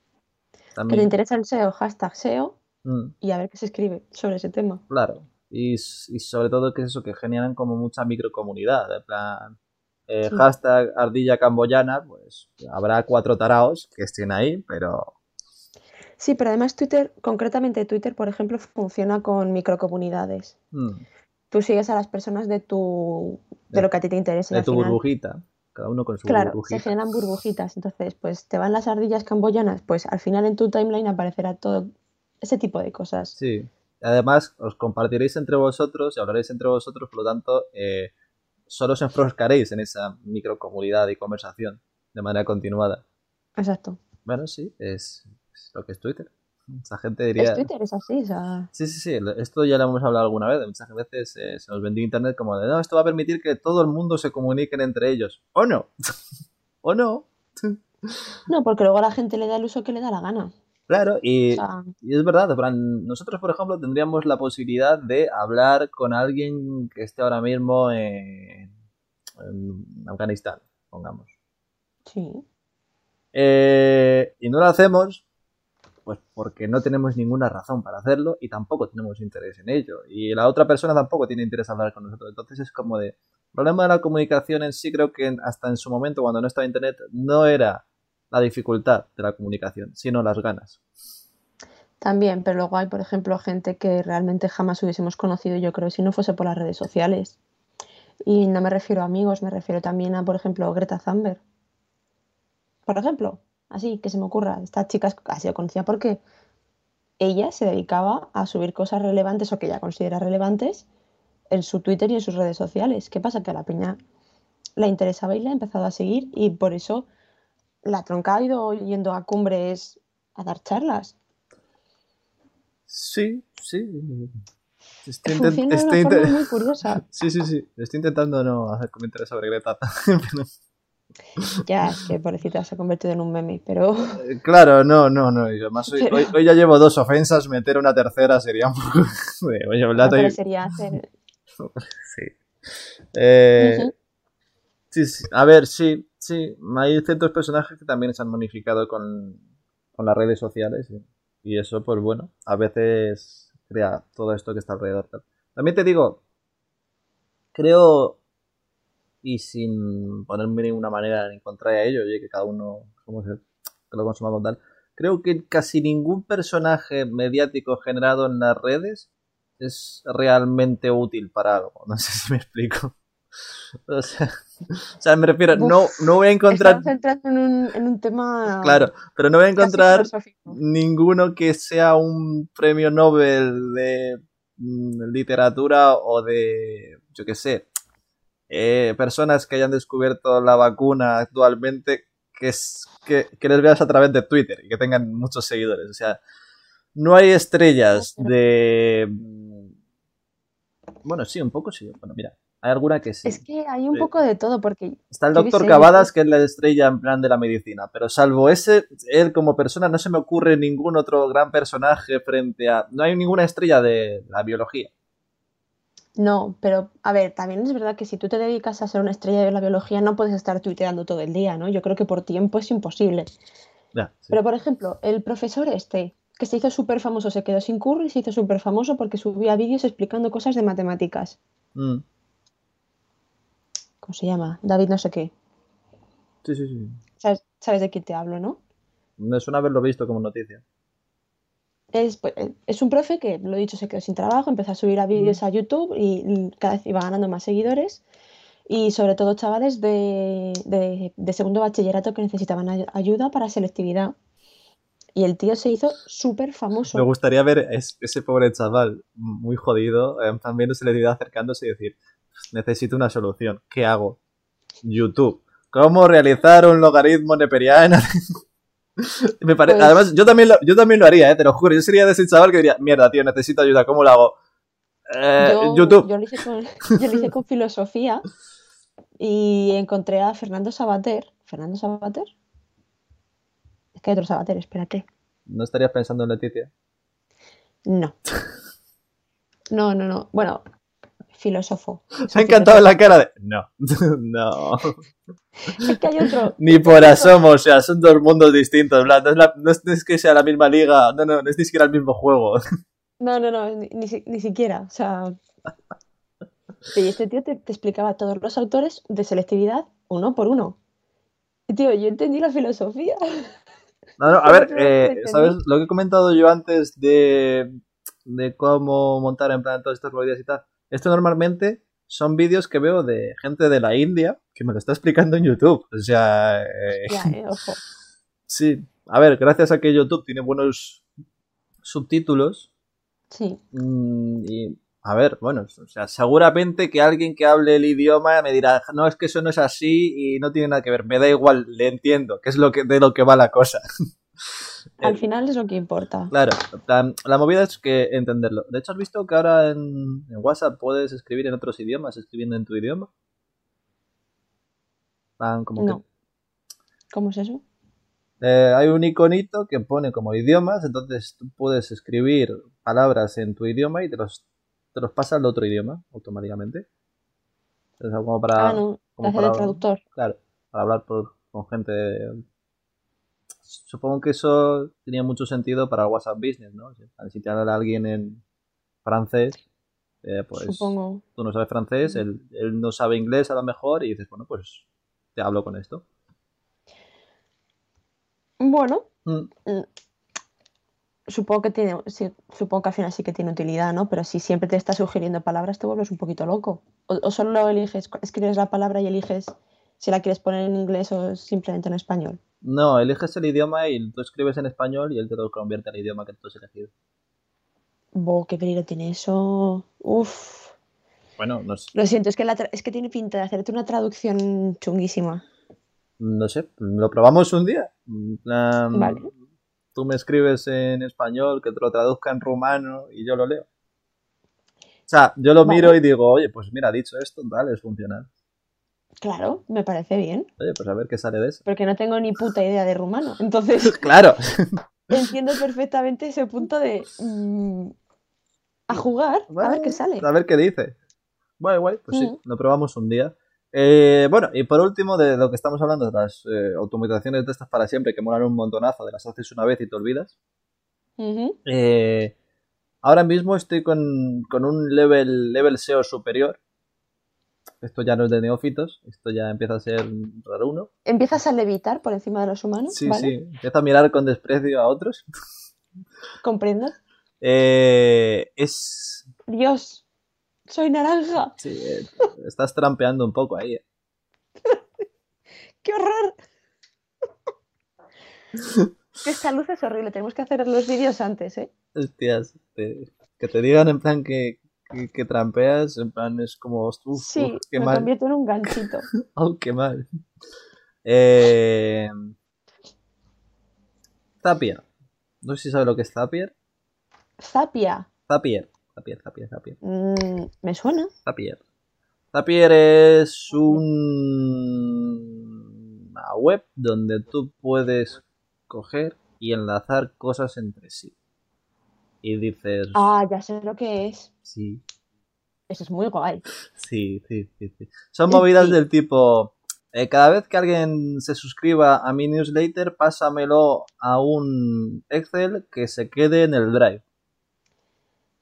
Que te interesa el SEO, hashtag SEO, mm, y a ver qué se escribe sobre ese tema. claro. Y, sobre todo que es eso, que generan como mucha microcomunidad. En plan, eh, Sí. hashtag ardilla camboyana, pues habrá cuatro taraos que estén ahí, pero Sí, pero además Twitter, concretamente Twitter, por ejemplo, funciona con microcomunidades. mm, Tú sigues a las personas de tu de De- lo que a ti te interesa de tu final, burbujita. Cada uno con su claro, se burbujita. generan burbujitas. Entonces, pues te van las ardillas camboyanas, pues al final en tu timeline aparecerá todo ese tipo de cosas. Sí. Además, os compartiréis entre vosotros y hablaréis entre vosotros, por lo tanto, eh, solo os enfroscaréis en esa microcomunidad y conversación de manera continuada. Exacto. Bueno, sí, es, es lo que es Twitter. Mucha gente Es diría... Twitter, es así, o sea, Sí, sí, sí, esto ya lo hemos hablado alguna vez. Muchas veces eh, se nos vendió Internet como de, no, esto va a permitir que todo el mundo se comuniquen entre ellos. ¿O no? [laughs] ¿O no? no, porque luego a la gente le da el uso que le da la gana. Claro, O y, sea, y es verdad, nosotros, por ejemplo, tendríamos la posibilidad de hablar con alguien que esté ahora mismo en, en Afganistán, pongamos. sí. Eh, y no lo hacemos, pues porque no tenemos ninguna razón para hacerlo y tampoco tenemos interés en ello. Y la otra persona tampoco tiene interés en hablar con nosotros. Entonces es como de... El problema de la comunicación en sí creo que hasta en su momento, cuando no estaba Internet, no era la dificultad de la comunicación, sino las ganas. También, pero luego hay, por ejemplo, gente que realmente jamás hubiésemos conocido, yo creo, si no fuese por las redes sociales. Y no me refiero a amigos, me refiero también a, por ejemplo, Greta Thunberg. Por ejemplo, así que se me ocurra, esta chica ha sido conocida porque ella se dedicaba a subir cosas relevantes o que ella considera relevantes en su Twitter y en sus redes sociales. ¿Qué pasa? Que a la peña la interesaba y la ha empezado a seguir y por eso la tronca ha ido yendo a cumbres a dar charlas. Sí, sí. Estoy, intent- estoy muy curiosa. [laughs] Sí, sí, sí. Estoy intentando no hacer comentarios sobre Greta. [laughs] Ya, es que pobrecita se ha convertido en un meme, pero Eh, claro, no, no, no. Además hoy, Pero- hoy- hoy ya llevo dos ofensas, meter una tercera sería un poco... [laughs] de, Oye, no ¿verdad? Hoy- parecería hacer. [laughs] Sí. Eh, sí, sí. A ver, sí, sí. Hay ciertos personajes que también se han modificado con, con las redes sociales y, y eso, pues bueno, a veces crea todo esto que está alrededor. También te digo, creo, y sin ponerme ninguna manera en contra de ello, oye, que cada uno como se, que lo consuma con tal, creo que casi ningún personaje mediático generado en las redes es realmente útil para algo. [laughs] No sé si me explico. O sea, o sea, me refiero, no, no voy a encontrar, Estamos entrando en un, en un tema claro, pero no voy a encontrar ninguno que sea un premio Nobel de mm, literatura o de, yo qué sé, eh, personas que hayan descubierto la vacuna actualmente que, es, que, que les veas a través de Twitter y que tengan muchos seguidores. O sea, no hay estrellas de... mm, Bueno, sí, un poco sí. Bueno, mira. Hay alguna que sí. Es que hay un Sí. poco de todo, porque Está el doctor Cavadas, que es la estrella en plan de la medicina, pero salvo ese, él como persona no se me ocurre ningún otro gran personaje frente a... No hay ninguna estrella de la biología. No, pero a ver, también es verdad que si tú te dedicas a ser una estrella de la biología, no puedes estar tuiteando todo el día, ¿no? Yo creo que por tiempo es imposible. Sí. Pero, por ejemplo, el profesor este, que se hizo súper famoso, se quedó sin curro y se hizo súper famoso porque subía vídeos explicando cosas de matemáticas. Mm. ¿Cómo se llama? David no sé qué. sí, sí, sí. ¿Sabes, sabes de quién te hablo, no? Me suena haberlo visto como noticia. Es, pues, eh, es un profe que, lo dicho, se quedó sin trabajo, empezó a subir a vídeos a YouTube y mm, cada vez iba ganando más seguidores. Y sobre todo chavales de, de- de segundo bachillerato que necesitaban ay- ayuda para selectividad. Y el tío se hizo súper famoso. Me gustaría ver es- ese pobre chaval muy jodido, en plan viendo selectividad acercándose y decir, necesito una solución, ¿qué hago? YouTube. ¿Cómo realizar un logaritmo neperiano? [laughs] [laughs] Me pare- Pues- Además, yo también, lo, yo también lo haría, ¿eh? te lo juro. Yo sería de ese chaval que diría, mierda, tío, necesito ayuda, ¿cómo lo hago? Eh, Yo, YouTube. yo lo hice con, [laughs] yo lo hice con filosofía y encontré a Fernando Sabater. ¿Fernando Sabater? Es que hay otro Sabater, espérate. ¿No estarías pensando en Leticia? No. [laughs] No, no, no. Bueno, filósofo. Es Me ha encantado filósofo. la cara de... No, [laughs] no. Es que hay otro. Ni por asomo, o sea, son dos mundos distintos. No es, la- no es- no es que sea la misma liga, no, no, no es ni siquiera el mismo juego. [laughs] No, no, no, ni, ni si- ni siquiera. O sea. Y este tío te, te explicaba todos los autores de selectividad uno por uno. Y tío, yo entendí la filosofía. [laughs] No, no, a ver, eh. ¿sabes lo que he comentado yo antes de, de cómo montar en plan todas estas movidas y tal? Esto normalmente son vídeos que veo de gente de la India que me lo está explicando en YouTube. O sea, eh, Ya, eh, ojo. [laughs] sí. A ver, gracias a que YouTube tiene buenos subtítulos, Sí. Mm, y, a ver, bueno, o sea, seguramente que alguien que hable el idioma me dirá, no, es que eso no es así y no tiene nada que ver. Me da igual, le entiendo, que es lo que, de lo que va la cosa. [laughs] Al final es lo que importa. Claro, la, la movida es que entenderlo. De hecho, ¿has visto que ahora en, en WhatsApp puedes escribir en otros idiomas, escribiendo en tu idioma? Como que No. ¿Cómo es eso? Eh, hay un iconito que pone como idiomas, entonces tú puedes escribir palabras en tu idioma y te los, te los pasa al otro idioma automáticamente. Es algo como para, Ah, no. Como para- de traductor. claro, para hablar por- con gente. de- Supongo que eso tenía mucho sentido para el WhatsApp Business, ¿no? Si si te habla alguien en francés, eh, pues Supongo. tú no sabes francés, él, él no sabe inglés a lo mejor y dices, bueno, pues te hablo con esto. Bueno, Mm. supongo que tiene, sí, supongo que al final sí que tiene utilidad, ¿no? Pero si siempre te está sugiriendo palabras, te vuelves un poquito loco. O, o solo eliges, escribes la palabra y eliges si la quieres poner en inglés o simplemente en español. No, eliges el idioma y tú escribes en español y él te lo convierte al idioma que tú has elegido. Bo, qué peligro tiene eso. Uf. Bueno, no sé, Lo siento, es que, la tra- es que tiene pinta de hacerte una traducción chunguísima. no sé, lo probamos un día. Vale. Tú me escribes en español, que te lo traduzca en rumano y yo lo leo. O sea, yo lo Vale. miro y digo, oye, pues mira, dicho esto, tal, es funcional. Claro, me parece bien, Oye, pues a ver qué sale de eso. porque no tengo ni puta idea de rumano. Entonces, [laughs] Claro, entiendo perfectamente ese punto de mm, a jugar, a ver qué sale. A ver qué dice. Guay, guay, pues sí, Mm. lo probamos un día. Eh, bueno, y por último, de lo que estamos hablando, de las eh, automatizaciones de estas para siempre, que molan un montonazo, de las haces una vez y te olvidas. Eh, ahora mismo estoy con, con un level, level SEO superior. Esto ya no es de neófitos, esto ya empieza a ser raro uno. Empiezas a levitar por encima de los humanos, Sí, ¿vale? sí, empieza a mirar con desprecio a otros. Comprendo. Eh, es... Dios, soy naranja. Sí, eh, estás trampeando un poco ahí. eh. [laughs] ¡Qué horror! [laughs] Esta luz es horrible, tenemos que hacer los vídeos antes, ¿eh? Hostias, te- que te digan en plan que, que, que trampeas, en plan es como, uf, Sí, uf, qué mal, convierto en un ganchito. [laughs] oh, qué mal. Eh, Zapier. No sé si sabes lo que es Zapier. Zapia. Zapier, Zapier, Zapier, Zapier, Mm, ¿Me suena? Zapier. Zapier es un... una web donde tú puedes coger y enlazar cosas entre sí. Y dices... Ah, ya sé lo que es. Sí, Eso es muy guay. sí, sí, sí. sí. Son movidas Sí. del tipo... eh, cada vez que alguien se suscriba a mi newsletter, pásamelo a un Excel que se quede en el Drive.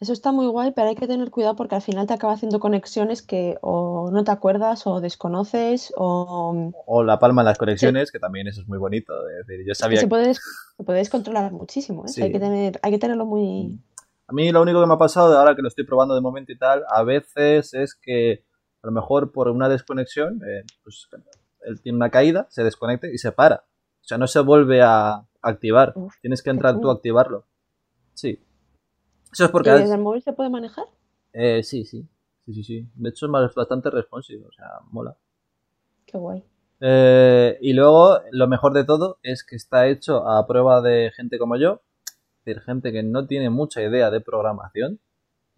Eso está muy guay, pero hay que tener cuidado porque al final te acaba haciendo conexiones que o no te acuerdas o desconoces o O la palma en las conexiones, que también eso es muy bonito. Es decir, yo que sabía se puede, des- se puede descontrolar muchísimo, ¿eh? Sí. Hay que tener, hay que tenerlo muy... A mí lo único que me ha pasado de ahora que lo estoy probando de momento y tal, a veces es que a lo mejor por una desconexión, eh, pues él tiene una caída, se desconecta y se para. O sea, no se vuelve a activar. Uf, Tienes que entrar tú a activarlo. Sí. Eso es porque... ¿Y desde el móvil se puede manejar? Eh, sí, sí. Sí, sí, sí. De hecho es bastante responsive, o sea, mola. Qué guay. Eh, y luego, lo mejor de todo es que está hecho a prueba de gente como yo, es decir, gente que no tiene mucha idea de programación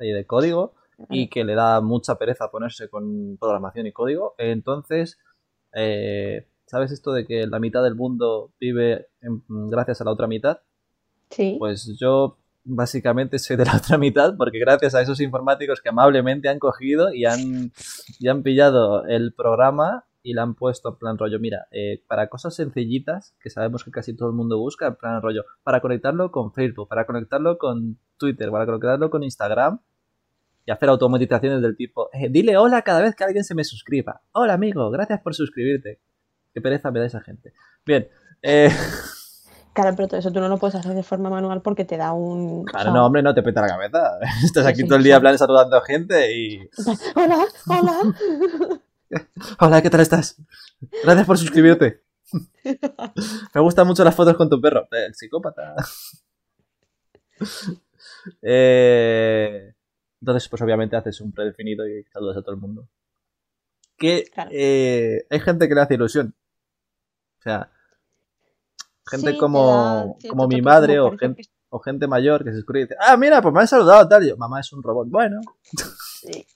y de código y que le da mucha pereza ponerse con programación y código. Entonces, eh, ¿sabes esto de que la mitad del mundo vive en- gracias a la otra mitad? Sí. Pues yo básicamente soy de la [laughs] otra mitad porque gracias a esos informáticos que amablemente han cogido y han, y han pillado el programa y le han puesto en plan rollo, mira, eh, para cosas sencillitas que sabemos que casi todo el mundo busca, en plan rollo, para conectarlo con Facebook, para conectarlo con Twitter, para conectarlo con Instagram y hacer automatizaciones del tipo, eh, dile hola cada vez que alguien se me suscriba. Hola amigo, gracias por suscribirte. Qué pereza me da esa gente. Bien, eh, [laughs] Claro, pero todo eso tú no lo puedes hacer de forma manual porque te da un... o Claro, sea, no, hombre, no te peta la cabeza. [laughs] Estás aquí sí, todo el día sí. plan saludando a gente y... [laughs] Hola, hola. Hola, ¿qué tal estás? Gracias por suscribirte. [laughs] Me gustan mucho las fotos con tu perro. Eh, El psicópata. Eh, Entonces, pues obviamente haces un predefinido y saludas a todo el mundo. Que Claro. eh, hay gente que le hace ilusión. O sea, gente Sí, como, da como mi madre o gente, que- o gente mayor que se suscribe y dice, ah, mira, pues me han saludado tal. Yo, mamá es un robot. Bueno, Sí.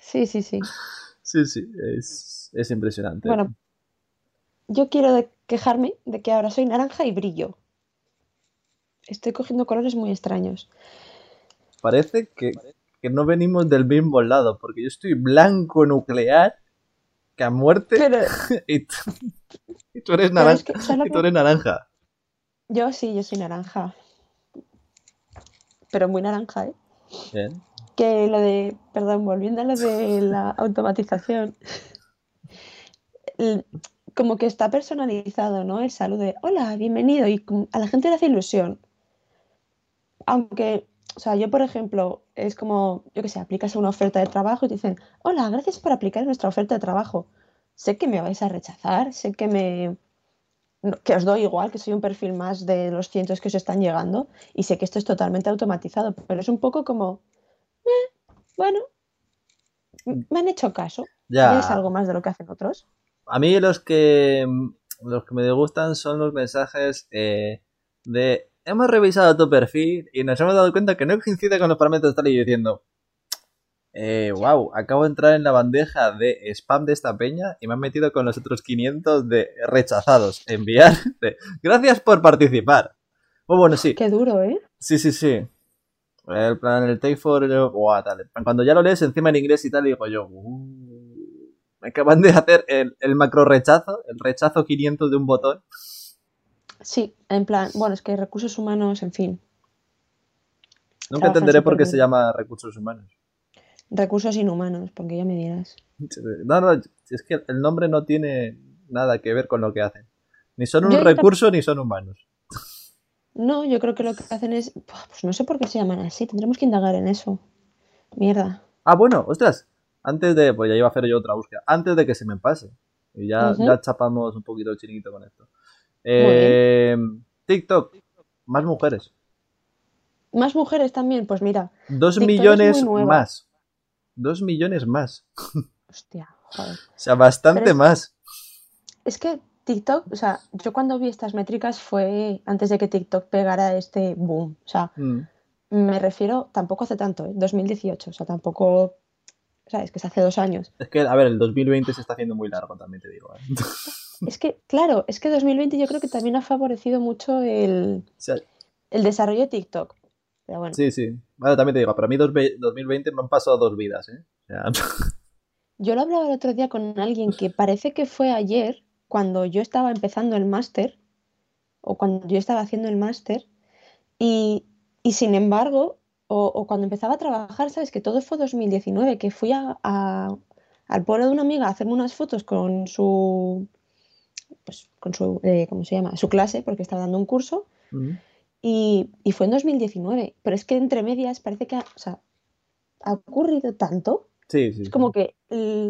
Sí, sí, sí. sí, sí, es, es impresionante. Bueno, yo quiero quejarme de que ahora soy naranja y brillo. Estoy cogiendo colores muy extraños. Parece que, que no venimos del mismo lado, porque yo estoy blanco nuclear, que a muerte, Pero, [laughs] y, tú, y tú eres naranja. es que, ¿sabes lo Y tú eres naranja. Yo sí, yo soy naranja. Pero muy naranja, ¿eh? Bien. Que lo de, perdón, volviendo a lo de la [laughs] automatización, como que está personalizado, ¿no? El saludo de, hola, bienvenido, y a la gente le hace ilusión. Aunque, o sea, yo, por ejemplo, es como, yo qué sé, aplicas a una oferta de trabajo y te dicen, hola, gracias por aplicar nuestra oferta de trabajo. Sé que me vais a rechazar, sé que me... que os doy igual, que soy un perfil más de los cientos que os están llegando y sé que esto es totalmente automatizado, pero es un poco como, "Eh, bueno, me han hecho caso. Ya. Es algo más de lo que hacen otros. A mí los que los que me gustan son los mensajes eh, de hemos revisado tu perfil y nos hemos dado cuenta que no coincide con los parámetros tal y diciendo eh, wow, acabo de entrar en la bandeja de spam de esta peña y me han metido con los otros 500 de rechazados. Enviar. [laughs] de, Gracias por participar. Pues bueno, sí. Qué duro, ¿eh? Sí, sí, sí. El plan, el take for. buah, tal. Cuando ya lo lees encima en inglés y tal, digo yo. "Uh, me acaban de hacer el, el macro rechazo, el rechazo 500 de un botón. Sí, en plan, bueno, es que recursos humanos, en fin, Nunca entenderé por qué se llama recursos humanos. recursos inhumanos, porque ya me dirás. No, no, es que el nombre no tiene nada que ver con lo que hacen. Ni son un Yo- recurso ni son humanos. No, yo creo que lo que hacen es, pues no sé por qué se llaman así, tendremos que indagar en eso. Mierda. Ah, bueno, ostras. Antes de. Pues ya iba a hacer yo otra búsqueda. Antes de que se me pase. Y ya, ya chapamos un poquito el chiringuito con esto. Eh, TikTok. Más mujeres. Más mujeres también, pues mira, Dos TikTok millones más. Dos millones más. hostia, joder. O sea, bastante es- más. Es que TikTok, o sea, yo cuando vi estas métricas fue antes de que TikTok pegara este boom. O sea, Mm. me refiero, tampoco hace tanto, ¿eh? 2018, o sea, tampoco ¿sabes? Que es hace dos años. Es que, a ver, el 2020 se está haciendo muy largo, también te digo. ¿eh? [laughs] Es que, claro, es que 2020 yo creo que también ha favorecido mucho el, el desarrollo de TikTok. Pero bueno, sí, sí. Vale, también te digo, para mí dos ve- 2020 me han pasado dos vidas, ¿eh? O sea, yo lo hablaba el otro día con alguien que parece que fue ayer, cuando yo estaba empezando el máster, o cuando yo estaba haciendo el máster, y, y sin embargo, o, o cuando empezaba a trabajar, ¿sabes? Que todo fue 2019, que fui a, a- al pueblo de una amiga a hacerme unas fotos con su, pues, con su, eh, ¿cómo se llama? Su clase, porque estaba dando un curso, y, y fue en 2019. Pero es que entre medias parece que ha, o sea, ha ocurrido tanto. sí, sí. Es como que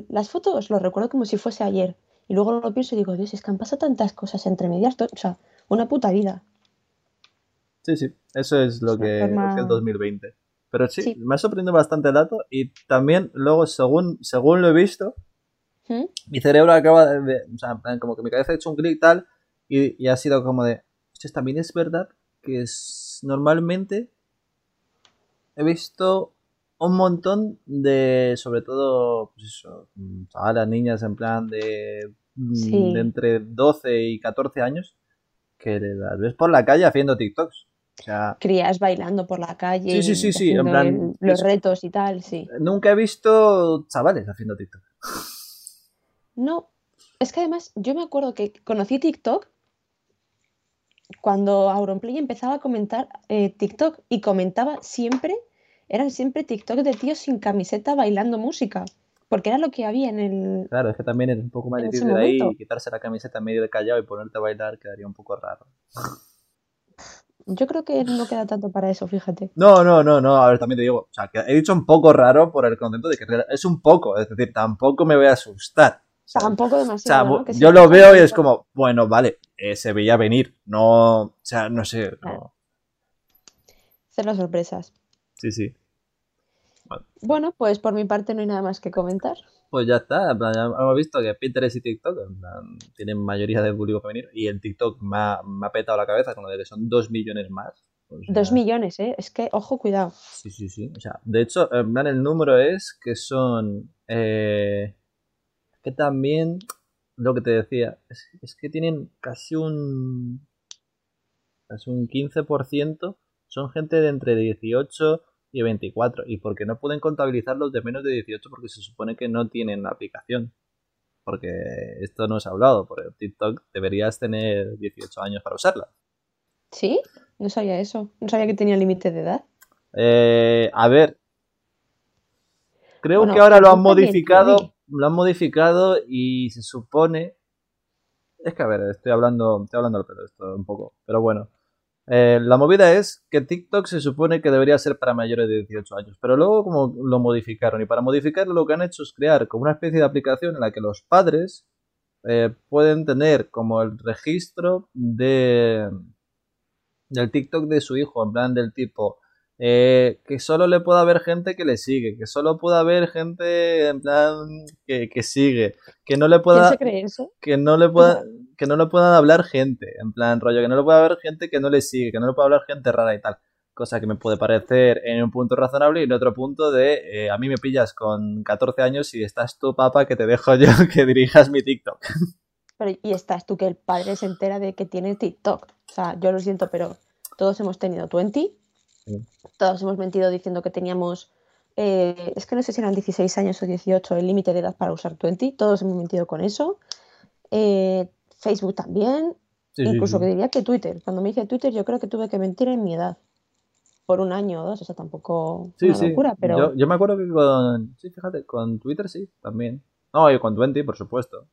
las fotos lo recuerdo como si fuese ayer. Y luego lo pienso y digo, Dios, es que han pasado tantas cosas entre medias. O sea, una puta vida. Sí, sí, eso es lo Es una que es el 2020. Pero sí, Sí. me ha sorprendido bastante el dato y también luego, según, según lo he visto, ¿Mm? mi cerebro acaba de, o sea, en plan, como que mi cabeza ha hecho un clic tal y, y ha sido como de, "Hostias, también es verdad que es, normalmente he visto un montón de, sobre todo, pues eso, mm, chavalas, niñas en plan de, mm, Sí. de entre 12 y 14 años que las ves por la calle haciendo TikToks. Sea, Crías bailando por la calle. Sí, sí, sí, en haciendo plan, el- los es- retos y tal, sí. nunca he visto chavales haciendo TikTok. No, es que además yo me acuerdo que conocí TikTok cuando Auronplay empezaba a comentar eh, TikTok y comentaba siempre, eran siempre TikTok de tíos sin camiseta bailando música, porque era lo que había en el... Claro, es que también es un poco más En difícil de ahí quitarse la camiseta medio de callado y ponerte a bailar quedaría un poco raro. Yo creo que no queda tanto para eso, fíjate. No, no, no, no, a ver, también te digo, o sea, que he dicho un poco raro por el concepto de que es un poco, es decir, tampoco me voy a asustar. O sea, Tampoco o sea, demasiado, ¿no? Que yo sí, lo veo y es como, bueno, vale, eh, se veía venir, no, o sea, no sé, no. Claro. Cero sorpresas. Sí, sí. Bueno, pues por mi parte no hay nada más que comentar. Pues ya está, en plan, ya hemos visto que Pinterest y TikTok tienen mayoría del público femenino y el TikTok me ha, me ha petado la cabeza con lo de que son dos millones más. O sea, Dos millones, ¿eh? Es que, ojo, cuidado. Sí, sí, sí. O sea, de hecho, en plan, el número es que son. eh, que también. Lo que te decía. Es, es que tienen casi un. Casi un 15%. Son gente de entre 18 y 24. Y porque no pueden contabilizar los de menos de 18 porque se supone que no tienen la aplicación. Porque esto no se ha hablado. Por TikTok deberías tener 18 años para usarla. ¿Sí? No sabía eso. No sabía que tenía límite de edad. Eh, a ver. Creo Bueno, que ahora lo han modificado. Lo han modificado y se supone. Es que a ver, estoy hablando, estoy hablando al pelo esto un poco. Pero bueno. Eh, la movida es que TikTok se supone que debería ser para mayores de 18 años. Pero luego como lo modificaron. Y para modificarlo lo que han hecho es crear como una especie de aplicación en la que los padres eh, pueden tener como el registro de del TikTok de su hijo, en plan del tipo eh, que solo le pueda ver gente que le sigue, que solo pueda ver gente en plan que, que sigue, que no le ¿Quién pueda se cree eso? que no le pueda que no le puedan hablar gente, en plan rollo, que no le pueda ver gente que no le sigue, que no le pueda hablar gente rara y tal. Cosa que me puede parecer en un punto razonable y en otro punto de eh, a mí me pillas con 14 años y estás tú, papá, que te dejo yo [laughs] que dirijas mi TikTok. Pero, y estás tú que el padre se entera de que tiene TikTok. O sea, yo lo siento, pero todos hemos tenido 20. Sí. Todos hemos mentido diciendo que teníamos. eh, es que no sé si eran 16 años o 18 el límite de edad para usar 20. Todos hemos mentido con eso. Eh, Facebook también. Sí, Incluso sí. que diría que Twitter. Cuando me hice Twitter, yo creo que tuve que mentir en mi edad. Por un año o dos. O sea, tampoco una sí. locura, pero. Yo, yo me acuerdo que con. Sí, fíjate, con Twitter sí, también. No, y con Twenty, por supuesto.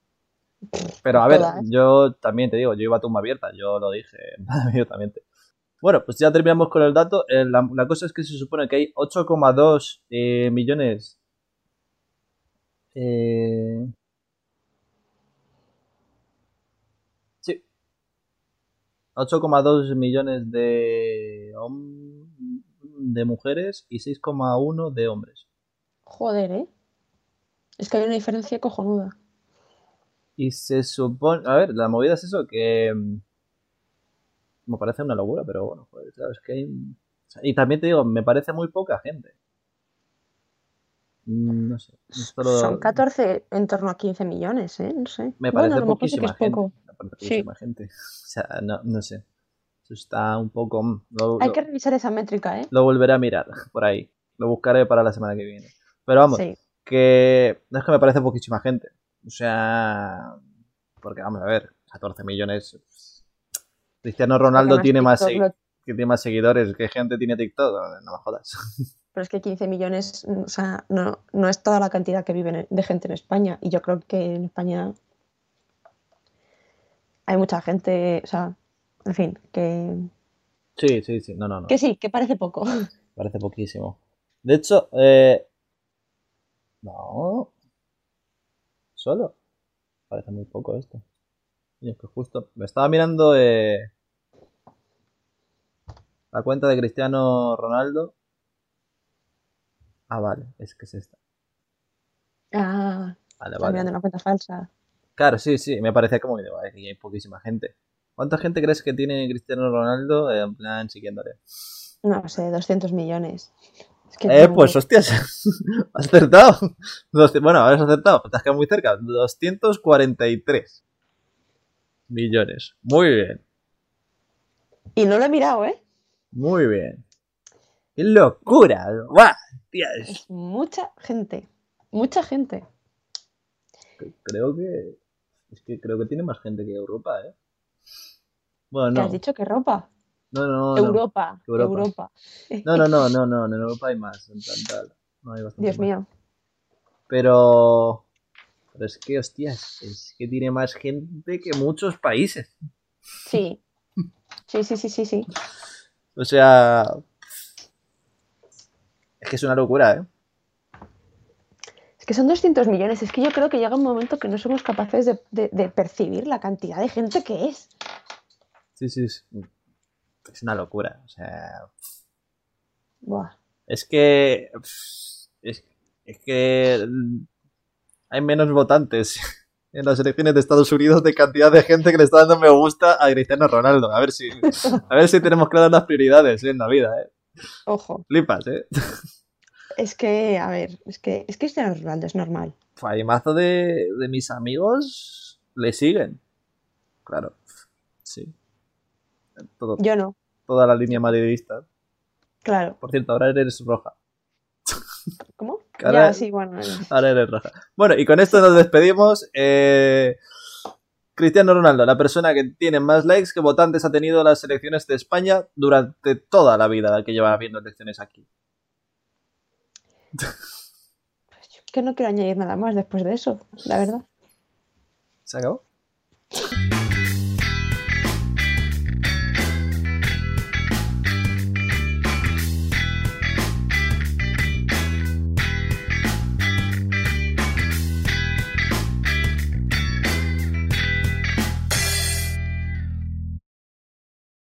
Pero a ver, Todas. yo también te digo, yo iba a tumba abierta, yo lo dije [laughs] abiertamente. Bueno, pues ya terminamos con el dato. Eh, la, la cosa es que se supone que hay 8,2 eh, millones. Eh... Sí. 8,2 millones de, de mujeres y 6,1 de hombres. Joder, ¿eh? Es que hay una diferencia cojonuda. Y se supone. A ver, la movida es eso, que. Me parece una locura, pero bueno, joder, claro, es que hay. Y también te digo, me parece muy poca gente. Mm, No sé. lo- Son 14, en torno a 15 millones, ¿eh? No sé. Me Bueno, parece sí que poquísima es gente. poco. Me parece Sí. poquísima gente. [laughs] O sea, no, no sé. Eso está un poco. mm, Lo, Hay lo- que revisar esa métrica, ¿eh? lo volveré a mirar [laughs] por ahí. Lo buscaré para la semana que viene. Pero vamos, Sí. que no es que me parece poquísima gente. O sea, porque vamos a ver, 14 millones. Cristiano Ronaldo Porque tiene más, TikTok segui- lo- que tiene más seguidores que gente tiene TikTok. No me jodas. [laughs] Pero es que 15 millones, mm, o sea, no, no es toda la cantidad que vive de gente en España. Y yo creo que en España hay mucha gente, o sea, en fin, que, Sí, sí, sí. No, no, no. que sí, que parece poco. [laughs] Parece poquísimo. De hecho, eh... no. Solo. Parece muy poco esto. Y es que justo me estaba mirando eh... la cuenta de Cristiano Ronaldo. Ah, vale, es que es esta. Ah, Vale, vale. mirando una cuenta falsa. Claro, sí, sí, me parecía como que "Ay, aquí hay poquísima gente. ¿Cuánta gente crees que tiene Cristiano Ronaldo eh, en plan siguiéndole? No sé, 200 millones. Es que Eh, pues hostias, [laughs] has acertado. Bueno, has acertado, te has quedado muy cerca. 243 millones. Muy bien, Y no lo he mirado, ¿eh? muy bien. ¡Qué locura! ¡Buah! Es mucha gente. Mucha gente. Creo que. Es que creo que tiene más gente que Europa, ¿eh? Bueno, ¿Qué no. has dicho que ropa? No, no, no. Europa, Europa. Europa. No, no, no, [laughs] no, no. En Europa hay más. En plan tal. No, hay bastante Dios más. mío. Pero. Pero es que, hostias, es que tiene más gente que muchos países. Sí. Sí, sí, sí, sí, sí. O sea. Es que es una locura, ¿eh? Es que son 200 millones. Es que yo creo que llega un momento que no somos capaces de, de- de percibir la cantidad de gente que es. Sí, sí. Es, es una locura. O sea. Buah. Es que. Es, es que. Hay menos votantes [laughs] en las elecciones de Estados Unidos de cantidad de gente que le está dando me gusta a Cristiano Ronaldo. A ver si. A ver si tenemos claras las prioridades en la vida, ¿eh? Ojo. Flipas, ¿eh? Es que, a ver, es que es Cristiano Ronaldo, es normal. Hay mazo de, de mis amigos le siguen. Claro. Sí. Todo, Yo no, toda la línea madridista. claro. Por cierto, ahora eres roja. ¿Cómo? Ya, sí, bueno. Ahora eres roja. Bueno, y con esto nos despedimos. Eh, Cristiano Ronaldo, la persona que tiene más likes que votantes ha tenido las elecciones de España durante toda la vida que lleva habiendo elecciones aquí. Que no quiero añadir nada más después de eso, la verdad. ¿Se acabó?